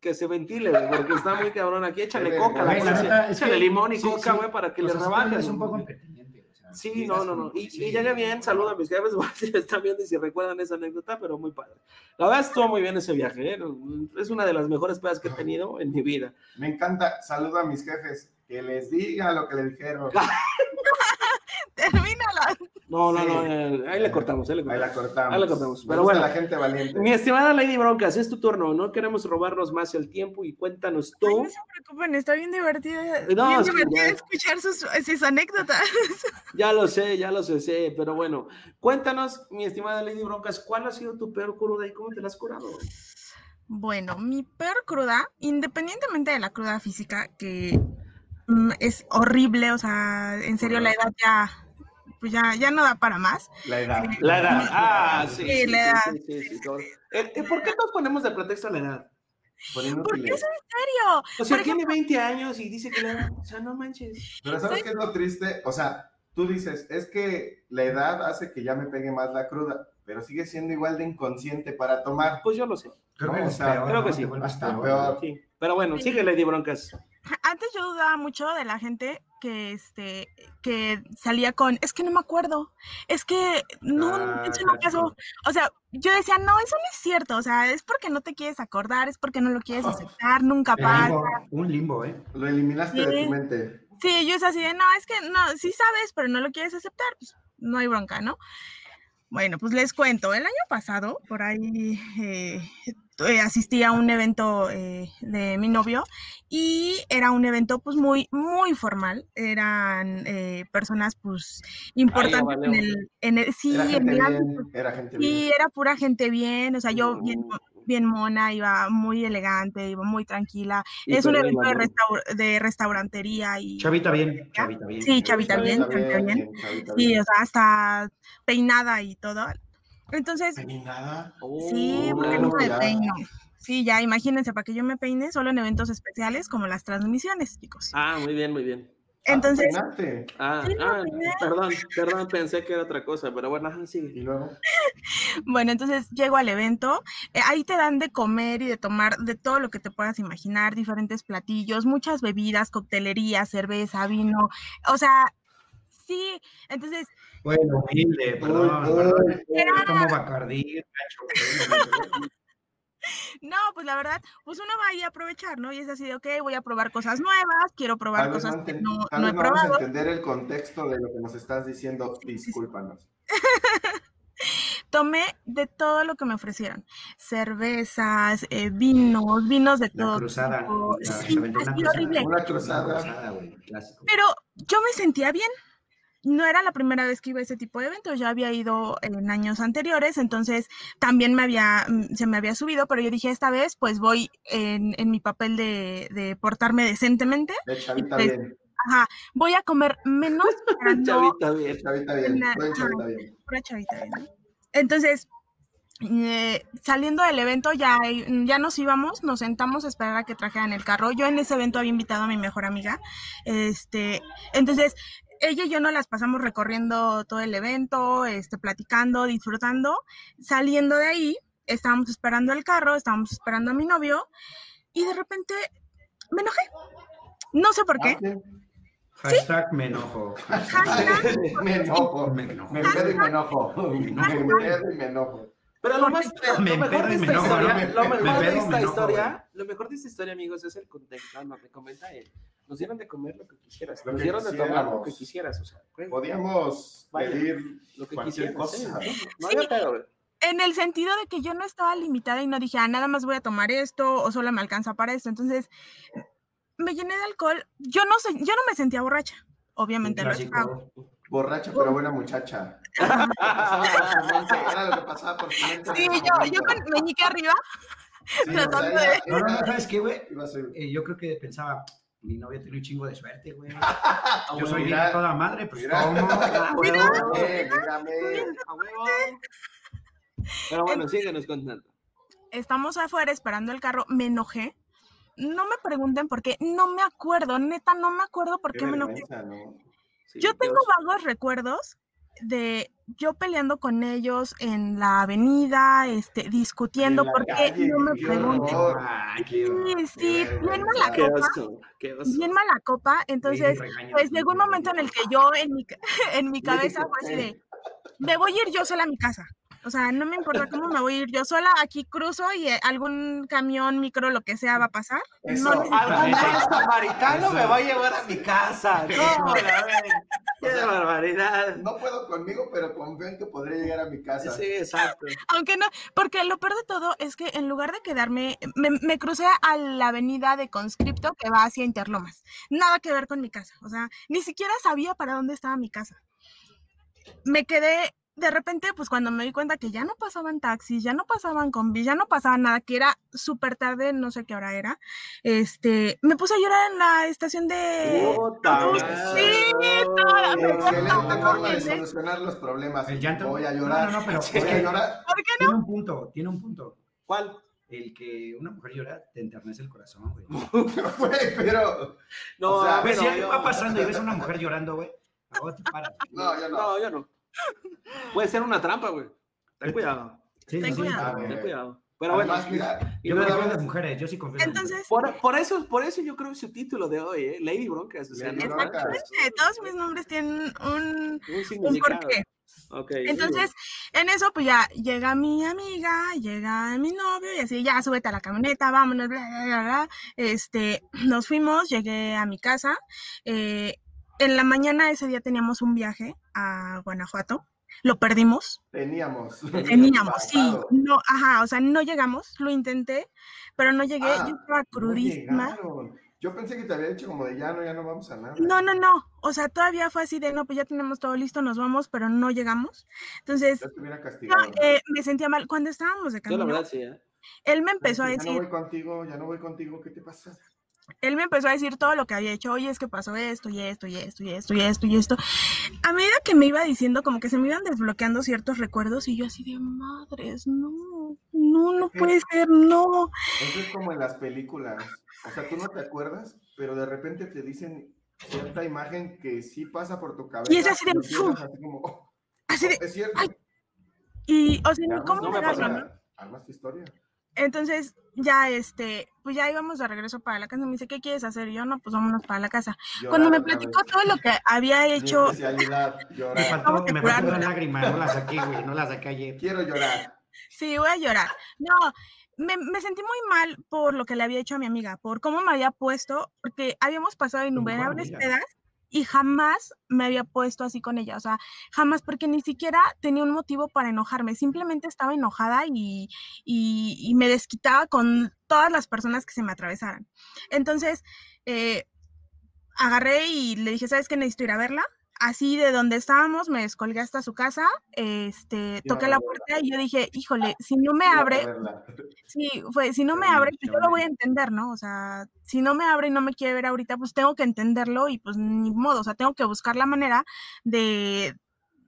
que se ventile, güey, porque está muy cabrón aquí, échale coca, a la es échale limón y sí, coca, sí. güey, para que O le rebajen. Es un poco impertinente. o sea, Sí, no, no, no. Y, sí, y llegué bien, saludo a mis jefes, si están viendo y si recuerdan esa anécdota, pero muy padre. La verdad estuvo muy bien ese viaje, ¿eh? es una de las mejores pedas que he tenido en mi vida. Me encanta. Saludo a mis jefes. Que les diga lo que le dijeron. Termínala. No, no, Sí. no, eh, ahí le cortamos, ahí le Ahí la cortamos. cortamos. Ahí la cortamos, pero bueno. la gente valiente. Mi estimada Lady Broncas, es tu turno, no queremos robarnos más el tiempo y cuéntanos Ay, tú. no se preocupen, está bien divertida. No, bien sí, divertida escuchar sus, sus anécdotas. Ya lo sé, ya lo sé, sé, pero bueno, cuéntanos, mi estimada Lady Broncas, ¿cuál ha sido tu peor cruda y cómo te la has curado? Bueno, mi peor cruda, independientemente de la cruda física, que es horrible, o sea, en serio la edad ya, pues ya, ya no da para más. La edad. La edad. Ah, sí. Sí, sí, la edad. sí, sí. Eh, eh, ¿Por qué nos ponemos de pretexto a la edad? Por Porque es en serio. O sea, Por tiene 20 años y dice que la edad. O sea, no manches. Pero ¿sabes qué es lo triste? O sea, tú dices, es que la edad hace que ya me pegue más la cruda, pero sigue siendo igual de inconsciente para tomar. Pues yo lo sé. Creo No, que o es sea, peor, creo que sí. Hasta peor. Sí. Pero bueno, sigue Lady Broncas. Antes yo dudaba mucho de la gente que este que salía con es que no me acuerdo es que no Ah, eso no pasó o sea yo decía no eso no es cierto o sea es porque no te quieres acordar es porque no lo quieres aceptar nunca pasa limbo, un limbo, ¿eh? Lo eliminaste de Sí. tu mente. sí yo es así de no es que no sí sabes pero no lo quieres aceptar pues no hay bronca no bueno pues les cuento el año pasado por ahí eh, eh, asistí a un evento eh, de mi novio y era un evento pues muy muy formal eran eh, personas pues importantes en el, en el sí Era en el bien, era gente Sí, bien. era pura gente bien, o sea, yo bien, Uh. Bien mona, iba muy elegante, iba muy tranquila. Y es un evento de, restaur- de restaurantería y Chavita bien, chavita bien. Sí, chavita bien, Chavita chavita bien. chavita sí, o sea, hasta peinada y todo. Entonces, Ni nada. sí, Oh, porque no, no me peino. Sí, ya imagínense, para que yo me peine solo en eventos especiales como las transmisiones, chicos. Ah, muy bien, muy bien. Entonces, Ah. Ah, ah, perdón, perdón, pensé que era otra cosa, pero bueno, ajá, Y luego, Bueno, entonces llego al evento, eh, ahí te dan de comer y de tomar de todo lo que te puedas imaginar, diferentes platillos, muchas bebidas, coctelería, cerveza, vino, o sea, sí, entonces, Bueno, humilde, perdón. Uy, Es como Bacardí. no, pues la verdad, pues uno va ahí a aprovechar, ¿no? Y es así de, ok, voy a probar cosas nuevas, quiero probar cosas no, que enten- no, tal no he no vamos a probado. entender el contexto de lo que nos estás diciendo. Discúlpanos. Tomé de todo lo que me ofrecieron, cervezas, eh, vinos, vinos de La todo cruzada. tipo. la- Sí, una cruzada. horrible. Una cruzada. Una cruzada, güey, clásico. Pero yo me sentía bien. No era la primera vez que iba a ese tipo de eventos, ya había ido en años anteriores, entonces también me había, mm, se me había subido, pero yo dije, esta vez pues voy en, en mi papel de, de portarme decentemente, De chavita pues, bien. ajá, voy a comer menos para no, Chavita bien. Chavita bien. Chavita bien. pura chavita, ¿no? Entonces, eh, saliendo del evento ya, ya nos íbamos, nos sentamos a esperar a que trajeran el carro. Yo en ese evento había invitado a mi mejor amiga. Este, entonces, ella y yo nos las pasamos recorriendo todo el evento, este, platicando, disfrutando. Saliendo de ahí, estábamos esperando el carro, estábamos esperando a mi novio y de repente me enojé. No sé por qué. Ah, Hashtag me enojo. Hashtag, Me enojo. Me enojo. Me pedo y me enojo. Me pedo y me enojo. Pero lo más, lo mejor de esta enojo, historia, lo Me mejor de esta historia, lo mejor de esta historia, amigos, es el contexto. No, me comenta él. Nos dieron de comer lo que quisieras, Lo nos que dieron de tomar lo que quisieras, o sea, Podíamos Vaya. pedir lo que cualquier quisieras. cosa. ¿eh? No güey. en el sentido de que yo no estaba limitada y no dije, ah, nada más voy a tomar esto o solo me alcanza para esto. Entonces, me llené de alcohol. Yo no sé, yo no me sentía borracha. Obviamente no. Borracha, pero buena muchacha. Era lo que pasaba por su mente en Sí, yo, yo con meñique arriba. Sí, o sea, tratando de- No, no, no, ¿sabes qué, güey? Eh, yo creo que pensaba, mi novia tiene un chingo de suerte, güey. A Yo soy mira. toda madre, pues Mira. ¿cómo? A huevo. Mírame, mírame. A huevo. Pero bueno, síguenos contando. Estamos afuera esperando el carro, me enojé. No me pregunten por qué, no me acuerdo, neta, no me acuerdo por qué, Qué me enojé. ¿no? Sí, Yo tengo Dios. vagos recuerdos de yo peleando con ellos en la avenida, este, discutiendo, En la ¿por qué? calle, No me pregunten. Sí, sí, bien mala Qué copa, bien mala copa. Entonces, pues llegó un momento en el que yo en mi, en mi cabeza fue así "Eh". de, me voy a ir yo sola a mi casa. O sea, no me importa cómo me voy a ir yo sola, aquí cruzo y eh, algún camión, micro, lo que sea va a pasar. Eso. No Algún samaritano me va a llevar a mi casa. ¿Cómo la ven? Qué barbaridad. No puedo conmigo, pero confío en que podré llegar a mi casa. Sí, exacto. Aunque no, porque lo peor de todo es que en lugar de quedarme, me, me crucé a la avenida de Conscripto que va hacia Interlomas. Nada que ver con mi casa. O sea, ni siquiera sabía para dónde estaba mi casa. Me quedé, de repente, pues cuando me di cuenta que ya no pasaban taxis, ya no pasaban combis, ya no pasaba nada, que era súper tarde, no sé qué hora era, este, me puse a llorar en la estación de... Puta. Sí, toda Excelente forma de solucionar los problemas. El llanto. Voy a llorar. No, no, no, pero Voy a llorar. ¿Por qué no? tiene un punto, tiene un punto. ¿Cuál? El que una mujer llora te enternece el corazón, güey. Güey, pero. No, O sea, a Pues ver, si no, algo yo- va pasando y ves a una mujer llorando, güey, a vos te paras. No, yo no. No, yo no. Puede ser una trampa, güey. Ten cuidado. Sí, Ten sí, sí. cuidado. ver. Ten cuidado. Pero bueno, Además, mira, y Yo confío en las mujeres, yo sí confío Entonces, por, por eso, por eso yo creo que su título de hoy, ¿eh? Lady Broncas. O sea, Lady no Broncas. manches. todos mis nombres tienen un, Un un porqué. Ok. Entonces, en eso, pues ya llega mi amiga, llega mi novio y así, ya súbete a la camioneta, vámonos, bla, bla, bla, bla. Este, nos fuimos, llegué a mi casa. eh, en la mañana ese día teníamos un viaje a Guanajuato. Lo perdimos, teníamos. teníamos, sí, no, ajá, o sea, no llegamos, lo intenté, pero no llegué, Ah, yo estaba No crudísima. llegaron. Yo pensé que te había dicho como de ya no, ya no vamos a nada. No, no, no. O sea, todavía fue así de no, pues ya tenemos todo listo, nos vamos, pero no llegamos. Entonces, Ya te hubiera yo, castigado. eh, me sentía mal. Cuando estábamos de Yo la camino, verdad sí, ¿eh? él me empezó a Ya no decir, voy contigo, ya no voy contigo, ¿qué te pasa? Él me empezó a decir todo lo que había hecho. Oye, es que pasó esto y esto y esto y esto y esto y esto. A medida que me iba diciendo, como que se me iban desbloqueando ciertos recuerdos y yo así de madres, no, no, no puede ser, no. Eso es como en las películas. O sea, tú no te acuerdas, pero de repente te dicen cierta imagen que sí pasa por tu cabeza. Y es así de, así como, oh, Así de, es cierto. ay, y, o sea, cómo no me pasa ¿no? Armas tu historia. Entonces, ya este, pues ya íbamos de regreso para la casa. Me dice, ¿qué quieres hacer? Y yo, no, pues vámonos para la casa. Cuando me platicó vez. todo lo que había Mi hecho, especialidad, Me faltó, me faltó una lágrima, no la saqué, güey, no la saqué ayer. Quiero llorar. sí, voy a llorar. No, me, me sentí muy mal por lo que le había hecho a mi amiga, por cómo me había puesto, porque habíamos pasado innumerables pedas y jamás me había puesto así con ella, o sea, jamás, porque ni siquiera tenía un motivo para enojarme, simplemente estaba enojada y, y, me desquitaba con todas las personas que se me atravesaran. Entonces, eh, agarré y le dije, ¿sabes qué? Necesito ir a verla. Así de donde estábamos, me descolgué hasta su casa, este, toqué la puerta y yo dije, híjole, si no me abre. Sí, fue, si no me abre, pues yo lo voy a entender, ¿no? O sea, si no me abre y no me quiere ver ahorita, pues tengo que entenderlo y pues ni modo, o sea, tengo que buscar la manera de,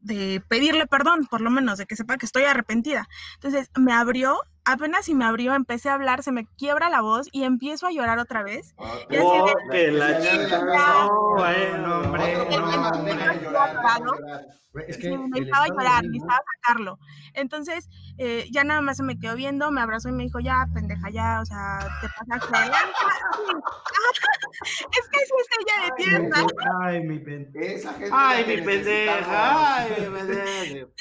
de pedirle perdón, por lo menos, de que sepa que estoy arrepentida. Entonces, me abrió, apenas si me abrió, empecé a hablar, se me quiebra la voz y empiezo a llorar otra vez. Ok. Y así de- Oh, que la chica. casa. No, bueno, No, hombre, no, deja de llorar, deja de llorar. Güey, Es que Sí, el necesitaba estado de llorar, ánimo- necesitaba sacarlo. Entonces, eh, ya nada más se me quedó viendo, me abrazó y me dijo, ya, pendeja, ya, o sea, te pasaste de lanza". Sí. es que sí es ella de tierra. Ay, mi pen... Esa gente Ay, mi pendeja. Ay, mi pendeja.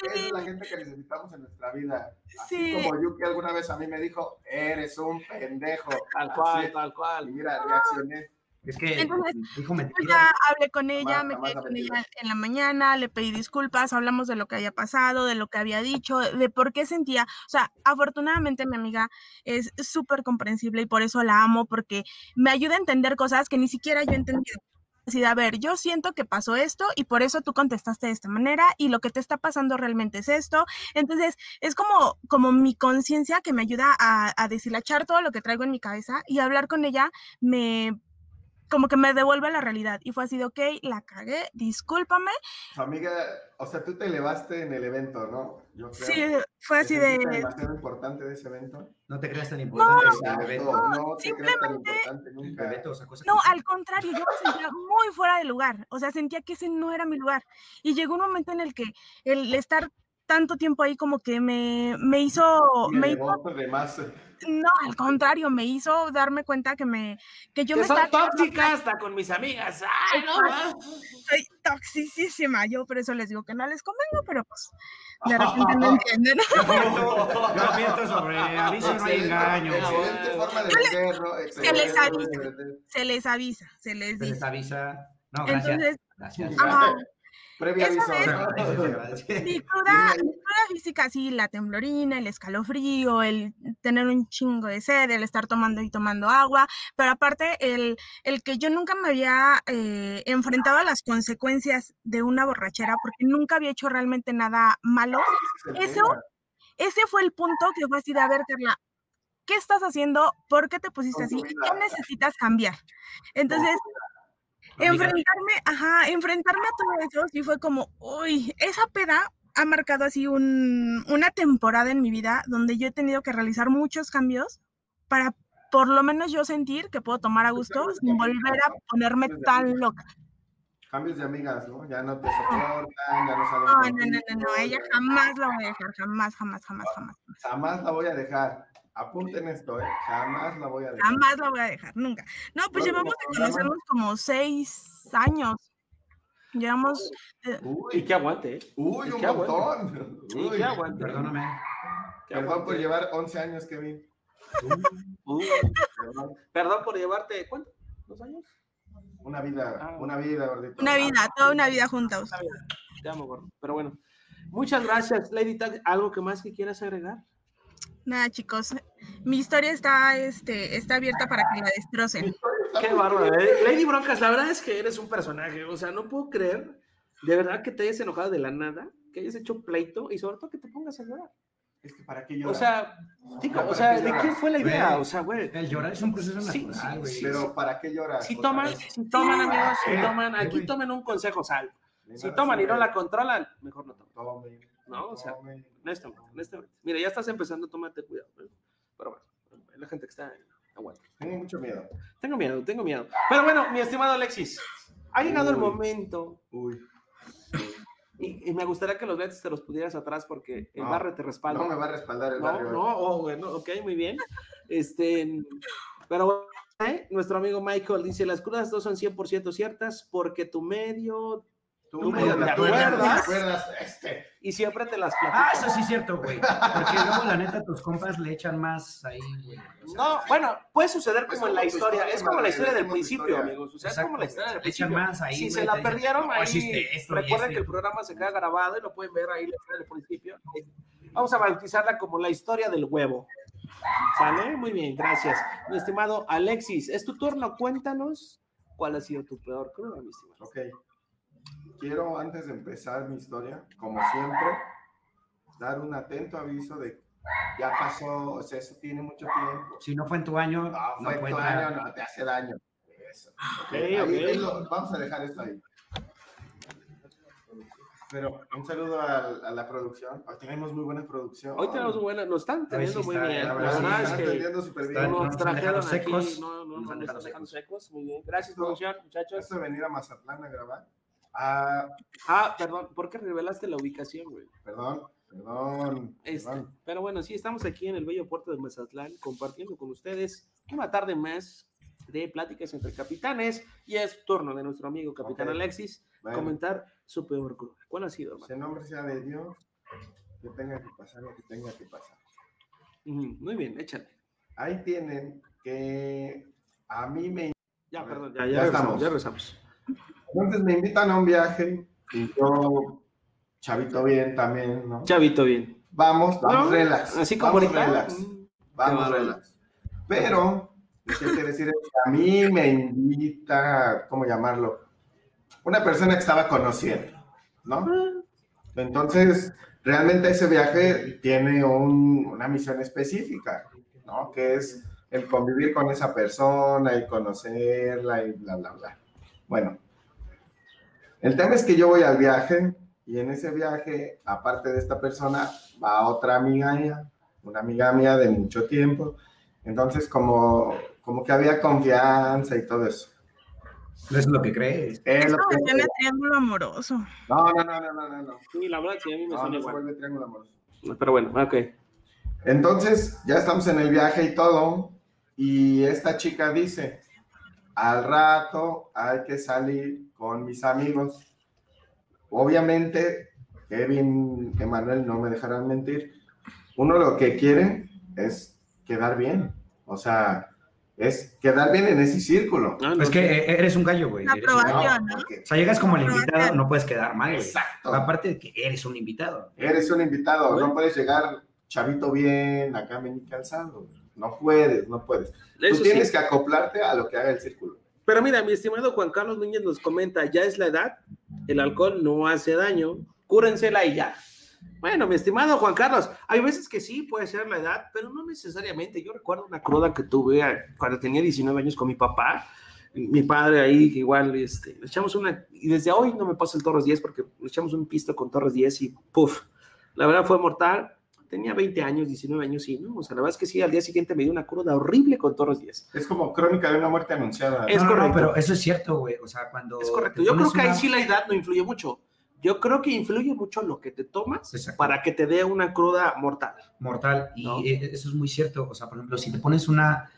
Esa es la gente que necesitamos en nuestra vida. Así Sí. como Yuki alguna vez a mí me dijo, eres un pendejo. Tal cual, Así, tal Y cual. mira, reaccioné. Es que Entonces, dijo Pues ya hablé con ella, Jamás, me quedé con ella en la mañana, le pedí disculpas, hablamos de lo que había pasado, de lo que había dicho, de por qué sentía, o sea, afortunadamente mi amiga es súper comprensible y por eso la amo, porque me ayuda a entender cosas que ni siquiera yo he entendido. Así a ver, yo siento que pasó esto y por eso tú contestaste de esta manera y lo que te está pasando realmente es esto. Entonces, es como, como mi conciencia que me ayuda a, a deshilachar todo lo que traigo en mi cabeza y hablar con ella me, como que me devuelve a la realidad. Y fue así de, ok, la cagué, discúlpame. Su amiga, o sea, tú te elevaste en el evento, ¿no? Yo creo. Sí, fue así de... demasiado importante de ese evento? No te creas tan importante no, ese evento. No, no te creas tan importante nunca. no, al contrario, yo me sentía muy fuera de lugar. O sea, sentía que ese no era mi lugar. Y llegó un momento en el que el estar tanto tiempo ahí como que me, me hizo... Me hizo de más no, al contrario, me hizo darme cuenta que me que yo que me soy tóxica hasta con mis amigas. Ay, no, soy toxicísima, yo por eso les digo que no les convengo, pero pues de repente no entienden. Yo miento sobre aviso no hay engaño. Se les avisa, se les avisa, se les dice. Se les avisa. No, gracias. Entonces, gracias. Previa aviso. mi cruda, física, sí, la temblorina, el escalofrío, el tener un chingo de sed, el estar tomando y tomando agua, pero aparte el, el que yo nunca me había eh, enfrentado a las consecuencias de una borrachera porque nunca había hecho realmente nada malo. Eso, ese fue el punto que fue así de, a ver, Carla, ¿qué estás haciendo? ¿Por qué te pusiste así? ¿Qué necesitas cambiar? Entonces, enfrentarme, ajá, enfrentarme a todo eso sí fue como, uy, esa peda ha marcado así un, una temporada en mi vida donde yo he tenido que realizar muchos cambios para por lo menos yo sentir que puedo tomar a gusto sin volver a ponerme tan loca. Cambios de amigas, ¿no? Ya no te soportan, ya no saben. No, no, no, no, no, ella jamás la voy a dejar, jamás, jamás, jamás, jamás. Jamás la voy a dejar. Apunten esto, ¿eh? Jamás la voy a dejar. Jamás la voy a dejar, nunca. No, pues llevamos de conocernos como seis años. Llevamos. Eh, Uy, y que aguante, ¿eh? Uy, un montón. Uy, que aguante. Perdóname. Perdón por llevar 11 años, Kevin. Uy, perdón. perdón por llevarte, ¿cuánto? ¿Dos años? Una vida, ah. una vida, gordito. Una vida, toda una vida juntos. Te amo, gordo. Pero bueno, muchas gracias, Lady Tag. ¿Algo que más que quieras agregar? Nada, chicos. Mi historia está, este, está abierta para que la destrocen. Qué bárbaro. ¿eh? Lady Broncas, la verdad es que eres un personaje. O sea, no puedo creer de verdad que te hayas enojado de la nada, que hayas hecho pleito y sobre todo que te pongas a llorar. Es que para qué llorar. O sea, o sea, ¿de quién fue la idea? O sea, güey. El llorar es un proceso natural, güey. pero ¿para qué llorar? Si toman, si toman, amigos, si toman, aquí tomen un consejo, sal. Si toman y no la controlan, mejor no tomen. ¿No? O sea, honestamente, honestamente. Mira, ya estás empezando a tomarte cuidado, ¿no? pero bueno, la gente que está aguanta. Tengo mucho miedo. Tengo miedo, tengo miedo. Pero bueno, mi estimado Alexis, ha llegado el momento. Uy. Y, me gustaría que los lentes te los pudieras atrás porque el barrio te respalda. No me va a respaldar el no, barrio. No, oh, bueno, ok, muy bien. Este, pero ¿eh? nuestro amigo Michael dice, las crudas dos son 100% ciertas porque tu medio Tú, me acuerdas? Este. Y siempre te las platico. Ah, eso sí es cierto, güey. Porque luego, la neta, tus compas le echan más ahí, güey. no, bueno, puede suceder como en la historia. Es como la historia del principio, amigos. O sea, es como la historia del principio. Más ahí, si se la perdieron, ahí recuerden que el programa se queda grabado y lo pueden ver ahí la historia del principio. Vamos a bautizarla como la historia del huevo. ¿Sale? Muy bien, gracias. Mi estimado Alexis, es tu turno. Cuéntanos cuál ha sido tu peor cruda, mi estimado. Ok quiero antes de empezar mi historia, como siempre, dar un atento aviso de ya pasó, o sea, eso tiene mucho tiempo. Si no fue en tu año, no, fue en tu año, no te hace daño. Eso. Okay, okay. vamos a dejar esto ahí. Pero un saludo a, la producción. Hoy tenemos muy buena producción. Hoy tenemos buena, nos están teniendo muy bien. La verdad es que súper bien. Nos trajeron secos. no, no, nos están dejando secos. Muy bien. Gracias, producción, muchachos. Esto de venir a Mazatlán a grabar Ah, ah, perdón, ¿por qué revelaste la ubicación, güey? Perdón, perdón, este, Pero bueno, sí, estamos aquí en el bello puerto de Mazatlán compartiendo con ustedes una tarde más de pláticas entre capitanes y es turno de nuestro amigo capitán Alexis comentar su peor cruda. ¿Cuál ha sido, hermano? Nombre sea de Dios, que tenga que pasar lo que tenga que pasar. muy bien, échale. Ahí tienen que a mí me... Ya, perdón, ya, ya, estamos. Ya rezamos. Entonces me invitan a un viaje y yo, chavito bien también, ¿no? Chavito bien. Vamos, vamos relax. Así como vamos relax. Vamos relax. Pero, lo que quiero decir a mí me invita, ¿cómo llamarlo? Una persona que estaba conociendo, ¿no? Ah. Entonces, realmente ese viaje tiene una misión específica, ¿no? Que es el convivir con esa persona y conocerla y bla, bla, bla. Bueno, el tema es que yo voy al viaje y en ese viaje, aparte de esta persona, va otra amiga mía, una amiga mía de mucho tiempo. Entonces, como, como que había confianza y todo eso. No es lo que crees. Es Eso lo que- me suena a triángulo amoroso. No, no, no, no, no, no. Sí, la verdad, sí, a mí me No, suena no se igual. vuelve triángulo amoroso. Pero bueno, ok. Entonces, ya estamos en el viaje y todo, y esta chica dice, al rato hay que salir con mis amigos. Obviamente, Kevin, Emanuel no me dejarán mentir, uno lo que quiere es quedar bien, o sea, es quedar bien en ese círculo. Ah, no, Es que eh, eres un gallo, güey. Aprobación. ¿no? porque O sea, llegas como el invitado, no puedes quedar mal, güey. Exacto. Aparte de que eres un invitado. Eres un invitado, Bueno. no puedes llegar chavito bien, acá bien calzado. No puedes, no puedes. Eso Tú sí. tienes que acoplarte a lo que haga el círculo. Pero mira, mi estimado Juan Carlos Núñez nos comenta, ya es la edad, el alcohol no hace daño, cúrensela y ya. Bueno, mi estimado Juan Carlos, hay veces que sí puede ser la edad, pero no necesariamente. Yo recuerdo una cruda que tuve cuando tenía 19 años con mi papá, mi padre ahí, igual, este, le echamos una, y desde hoy no me pasa el Torres 10 porque le echamos un pisto con Torres 10 y puff, la verdad fue mortal. Tenía 20 años, 19 años, sí, ¿no? O sea, la verdad es que sí, al día siguiente me dio una cruda horrible con Torres 10. Es como crónica de una muerte anunciada. Es No, no, no, correcto. pero eso es cierto, güey. O sea, cuando. Es correcto. Yo creo que ahí una- sí la edad no influye mucho. Yo creo que influye mucho lo que te tomas Exacto. para que te dé una cruda mortal. mortal. Y ¿No? eh, eso es muy cierto. O sea, por ejemplo, si te pones una,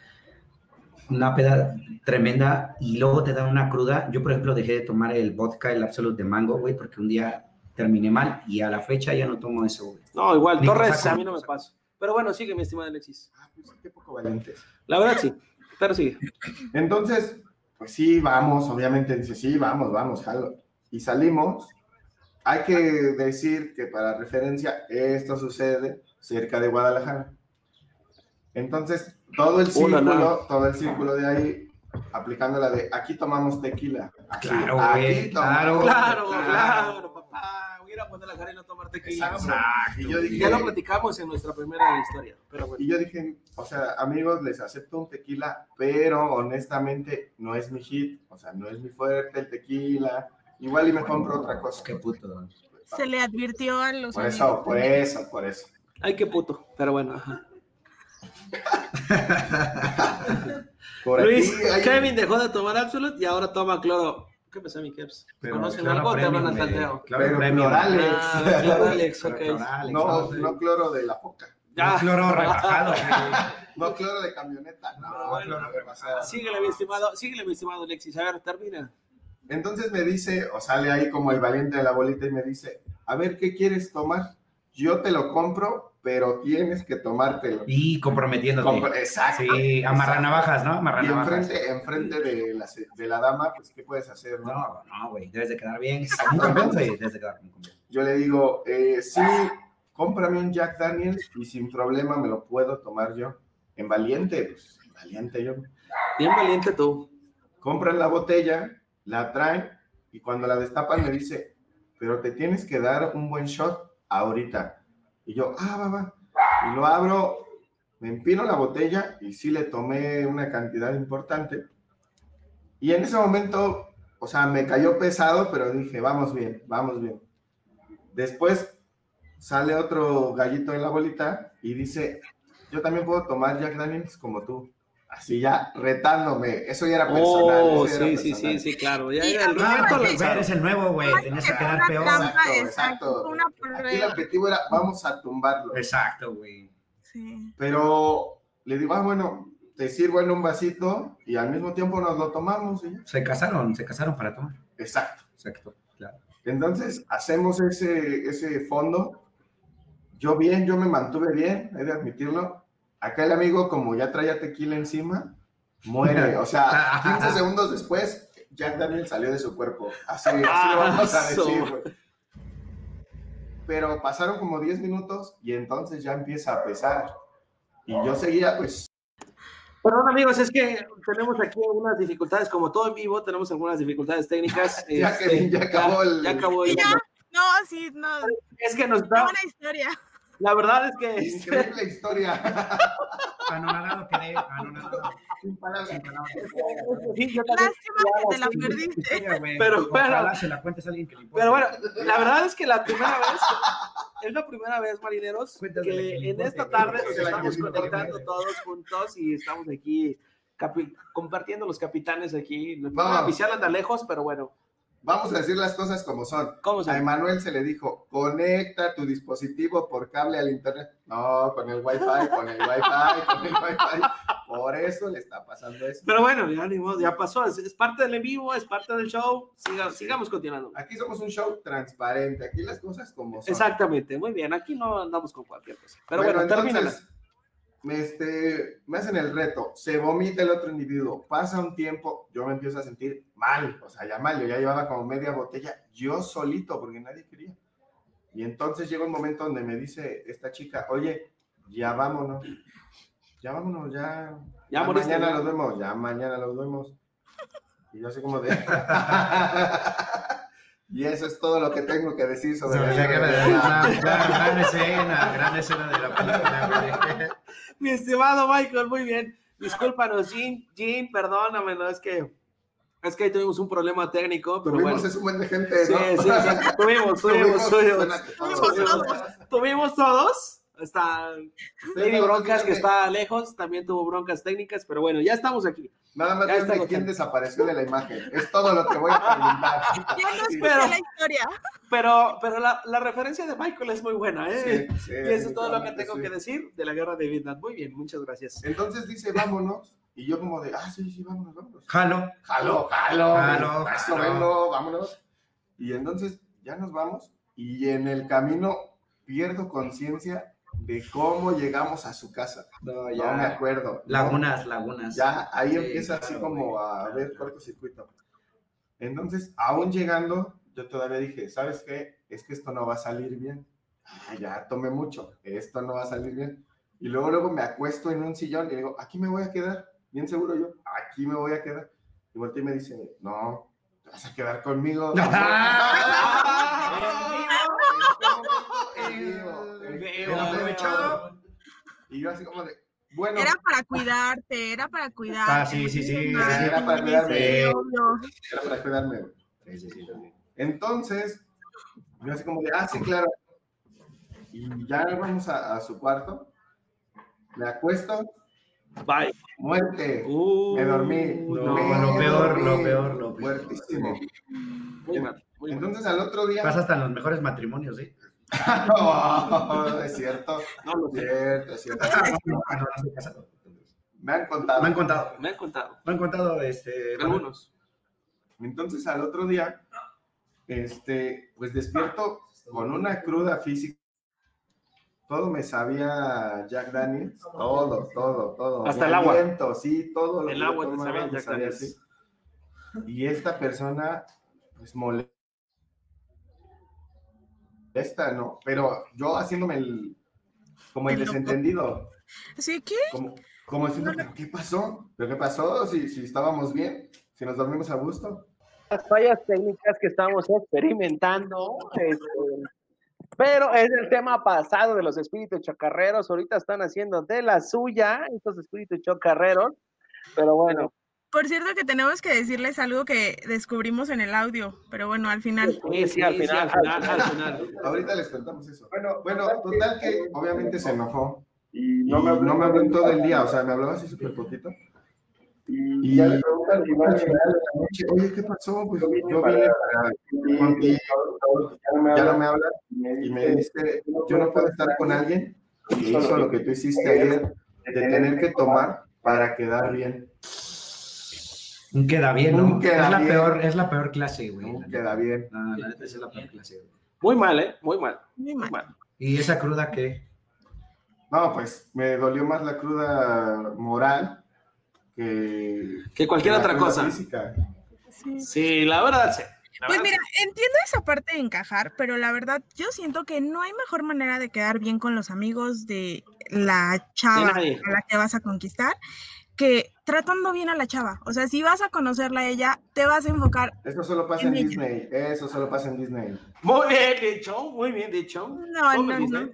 una peda tremenda y luego te da una cruda, yo, por ejemplo, dejé de tomar el vodka, el Absolute de mango, güey, porque un día terminé mal y a la fecha ya no tomo güey. No, igual, Ni Torres a mí no me pasa. Pero bueno, sigue, mi estimada Alexis. Ah, pues, qué poco valientes. La verdad sí, pero sigue. Entonces, pues sí, vamos, obviamente dice, sí, vamos, vamos, jalo. Y salimos. Hay que decir que para referencia, esto sucede cerca de Guadalajara. Entonces, todo el Hola, círculo, no. todo el círculo de ahí, aplicando la de aquí tomamos tequila. Aquí, Claro, aquí güey, tomamos Claro, claro. A ir a Guadalajara y no tomar tequila. Exacto. Y yo dije, Ya lo platicamos en nuestra primera historia, pero bueno. Y yo dije, o sea, amigos, les acepto un tequila, pero honestamente no es mi hit, o sea, no es mi fuerte el tequila. Igual y me compro otra cosa. Qué puto. Se le advirtió a los Por amigos. eso, por eso, por eso. Ay, qué puto, pero bueno. ajá. Por Luis, aquí hay- Kevin dejó de tomar Absolute y ahora toma cloro. ¿Qué pasa, mi Keps? ¿Te Pero conocen Claro, algo o te hablan al tanteo? Claro, Pero. Cloralex. Ah, claro, Alex, ok. Cloralex, No, ¿no? no cloro de la foca. Ya. Cloro rebajado. No cloro de camioneta. No, bueno. cloro rebajado. Síguele, mi estimado, síguele, mi estimado Alexis. A ver, termina. Entonces me dice, o sale ahí como el valiente de la bolita y me dice, a ver, ¿qué quieres tomar? Yo te lo compro, pero tienes que tomártelo. Y comprometiéndote. Exacto. Sí, amarra navajas, ¿no? Amarra Y navajas. enfrente, enfrente de, la, se- de la dama, pues, ¿qué puedes hacer? no? No, no, güey. Debes de quedar bien. Como un campeón, güey. Debes de quedar como un campeón. Yo le digo, eh, sí, cómprame un Jack Daniels y sin problema me lo puedo tomar yo. En valiente, pues, en valiente yo. Bien valiente tú. Compran la botella, la traen y cuando la destapan me dice, pero te tienes que dar un buen shot ahorita. Y yo, ah, va, va. Y lo abro, me empino la botella y sí le tomé una cantidad importante. Y en ese momento, o sea, me cayó pesado, pero dije, vamos bien, vamos bien. Después sale otro gallito en la bolita y dice, yo también puedo tomar Jack Daniels como tú. Así ya retándome. Eso ya era personal. Oh, ya era sí, sí, personal. sí, sí, claro. Ya Y era el reto. Eres el nuevo, güey. Tenías que quedar peor. trampa, Exacto, exacto, Aquí el objetivo era, vamos a tumbarlo. Exacto, güey. Sí. Pero le digo, ah, bueno, te sirvo en un vasito y al mismo tiempo nos lo tomamos. ya. Se casaron, se casaron para tomar. Exacto. Exacto, claro. Entonces, hacemos ese, ese fondo. Yo bien, yo me mantuve bien, he de admitirlo. Acá el amigo, como ya traía tequila encima, muere. O sea, 15 segundos después, Jack Daniel salió de su cuerpo. Así, así lo vamos a decir, güey. Pero pasaron como 10 minutos y entonces ya empieza a pesar. Y yo seguía, pues, Perdón, amigos, es que tenemos aquí algunas dificultades, como todo en vivo, tenemos algunas dificultades técnicas. Ya que- Este, ya acabó el- ya acabó el- Ya. No, sí, no. Es que nos da, buena historia. La verdad es que. Increíble historia. Anonadado quedé, anonadado. Sin palabras. Sin palabras. sí, yo también- Lástima que te la perdiste. Pero, ojalá bueno. se la cuentes a alguien que le importe. Pero bueno, la verdad es que la primera vez, es la primera vez, marineros, Cuéntame que que en esta tarde nos la estamos conectando todos juntos y estamos aquí compartiendo los capitanes aquí. Vamos. La oficial anda lejos, pero bueno, Vamos a decir las cosas como son. ¿cómo se A Emanuel se le dijo, conecta tu dispositivo por cable al internet. No, con el wifi, con el wifi, con el wifi. Por eso le está pasando eso. Pero bueno, ya, ni modo, ya pasó, es, es parte del en vivo, es parte del show, siga- sigamos continuando. Aquí somos un show transparente, aquí las cosas como son. Exactamente, muy bien, aquí no andamos con cualquier cosa. Pero bueno, termina. entonces, me, este, me hacen el reto, se vomita el otro individuo, pasa un tiempo, yo me empiezo a sentir mal, o sea, ya mal, yo ya llevaba como media botella, yo solito, porque nadie quería. Y entonces llega un momento donde me dice esta chica, oye, ya vámonos, ya vámonos, ya, Ya ya mañana los vemos, ya mañana los vemos. Y yo así como de... y eso es todo lo que tengo que decir sobre la la... Gran, gran escena, gran escena de la película, güey. Mi estimado Michael, muy bien. Discúlpanos, Jean, Jean, perdóname, no es que es que ahí tuvimos un problema técnico, pero Tuvimos bueno. es un buen de gente, Sí, ¿no? sí, sí, tuvimos, tuvimos, tuvimos, Tuvimos tuvimos todos. Está Lady Broncas, que está lejos, también tuvo broncas técnicas, pero bueno, ya estamos aquí. Nada más está quién desapareció de la imagen. Es todo lo que voy a preguntar. Ya no Sí, pero- la historia. Pero, pero la, la referencia de Michael es muy buena, ¿eh? sí, sí, y eso es todo lo que tengo sí. que decir de la guerra de Vietnam. Muy bien, muchas gracias. Entonces dice, vámonos. Y yo como de, ah, sí, sí, vámonos, vámonos. Jalo. Jalo, jalo. Jalo, jalo. vengo, vámonos. Y entonces ya nos vamos. Y en el camino pierdo conciencia de cómo llegamos a su casa. No, No me ya. acuerdo. Lagunas, lagunas. Ya ahí Sí, empieza así claro, como güey, a claro, ver güey. cortocircuito. Entonces, aún llegando, yo todavía dije, ¿sabes qué? Es que esto no va a salir bien. Ah, ya tomé mucho, esto no va a salir bien. Y luego, luego me acuesto en un sillón y digo, aquí me voy a quedar, bien seguro yo, aquí me voy a quedar. Y volteé y me dice, no, te vas a quedar conmigo. Aprovechado. Y yo así como de, bueno, Era para cuidarte, era para cuidarte. Ah, sí, sí, sí, sí, Ay, sí, era para cuidarme. era para cuidarme. Sí, sí, sí. Entonces, yo así como de, ah, sí, claro. Y ya vamos a, a su cuarto. Me acuesto, Bye. muerte. Uh, Me dormí. No, me lo peor, dormí. lo peor, lo peor. Muertísimo. Muy mal, muy mal. Entonces al otro día. Pasa hasta en los mejores matrimonios, ¿sí? No, es cierto. No lo sé. Cierto, es cierto. No, no estoy casado. Me han contado. Me han contado. Me han contado. Me han contado, este... Algunos. Entonces al otro día, este, pues despierto con una cruda física. Todo me sabía Jack Daniels, todo, todo, todo. Hasta el agua. sí, todo. lo El que agua te sabía Jack Daniels. así. Y esta persona, pues molesta, ¿no? Pero yo haciéndome el, como el El desentendido, ¿Sí qué? como, como diciendo, ¿pero qué pasó? ¿Pero qué pasó? Si, si estábamos bien, si nos dormimos a gusto. Las fallas técnicas que estamos experimentando. este, pero es el tema pasado de los espíritus chocarreros. Ahorita están haciendo de la suya estos espíritus chocarreros. Pero bueno, Por cierto que tenemos que decirles algo que descubrimos en el audio, pero bueno, al final. sí, sí, al final, al final, al final. Ahorita les contamos eso. Bueno, bueno, total que obviamente se enojó y no me, no me habló en todo el día, o sea, me hablaba así súper poquito. Y ya le preguntan al final de la noche, oye, ¿qué pasó? Pues yo vine para contigo, ya no me hablas y me dice, yo no puedo estar con alguien que hizo lo que tú hiciste ayer, de tener que tomar para quedar bien. Un queda bien, ¿no? Un queda es, la bien. peor, es la peor clase, güey. No la queda bien. No, la neta esa es la peor clase, güey. Muy mal, ¿eh? Muy mal. Muy mal. ¿Y esa cruda qué? No, pues me dolió más la cruda moral que, Que cualquier la otra cruda cosa. física. Sí. Sí, la verdad, sí. La Pues verdad, mira, entiendo esa parte de encajar, pero la verdad yo siento que no hay mejor manera de quedar bien con los amigos de la chava a la que vas a conquistar que tratando bien a la chava. O sea, si vas a conocerla a ella, te vas a enfocar. Eso solo pasa en En ella. Disney. Eso solo pasa en Disney. Muy bien dicho, muy bien dicho. No, no, Disney. no.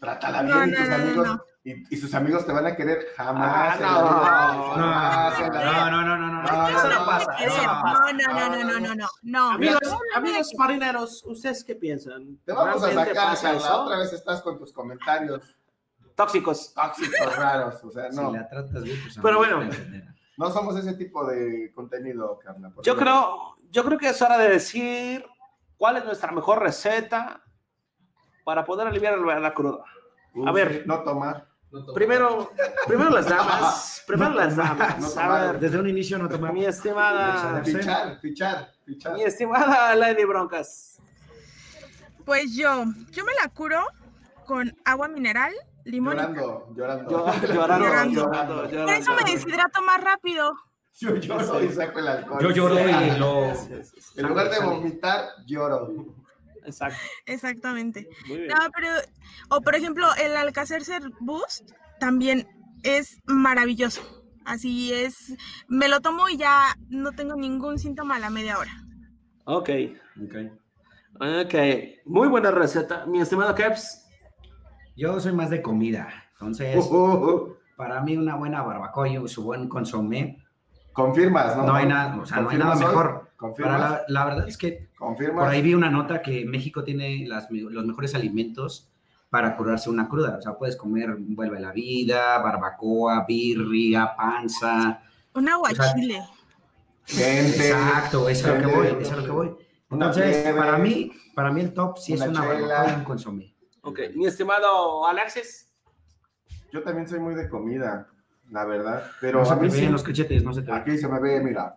Trátala No, bien y no, tus no, no, amigos. no. Y, y sus amigos te van a querer jamás. Ah, no. vida. No, no, no, no, no, no. No, Eso no no, pasa, No, eso no no, pasa. no, no, no, no, no, no, no. Amigos, no, no, no, amigos marineros, ¿ustedes qué piensan? Te vamos a ¿Realmente sacar, Carla. Otra vez estás con tus comentarios Tóxicos. tóxicos raros. O sea, Si no. la tratas bien, pues Pero bueno. No somos ese tipo de contenido, Carla. por Yo creo, yo creo que es hora de decir cuál es nuestra mejor receta para poder aliviar la cruda. Uf, a ver. No tomar. Primero, primero las damas, primero las damas. No A tomar. ver, Desde un inicio no mi tomamos. estimada, Fichar, fichar, fichar. mi estimada Lady Broncas. Pues yo, yo me la curo con agua mineral, Llorando, llorando. Llorando, Llorando. llorando, Por llorando. eso me deshidrato más rápido. Yo lloro y saco el alcohol. Yo lloro y lo. En lugar de vomitar, lloro. Exacto. Exactamente. Muy bien. No, pero, o por ejemplo, el Alcacercer Boost también es maravilloso. Así es, me lo tomo y ya no tengo ningún síntoma a la media hora. Ok. Ok. Ok. Muy buena receta. Mi estimado Keps. Yo soy más de comida. Entonces, Uh, uh, uh. para mí, una buena barbacoa y su buen consomé. Confirmas, ¿no? No hay nada, o sea, no hay nada mejor. Para ¿Confirmas? la, la verdad es que ¿Confirmas? por ahí vi una nota que México tiene las los mejores alimentos para curarse una cruda. O sea, puedes comer vuelve a la vida, barbacoa, birria, panza. Un aguachile. Gente. Exacto, eso es a lo que voy, eso es a lo que voy. Entonces, para mí, para mí el top sí es Una una chela. barbacoa y un consomé. Ok. Mi estimado Alexis. Yo también soy muy de comida, la verdad. Pero no se a mí sí. los cachetes, no se te. Aquí se me ve, mira.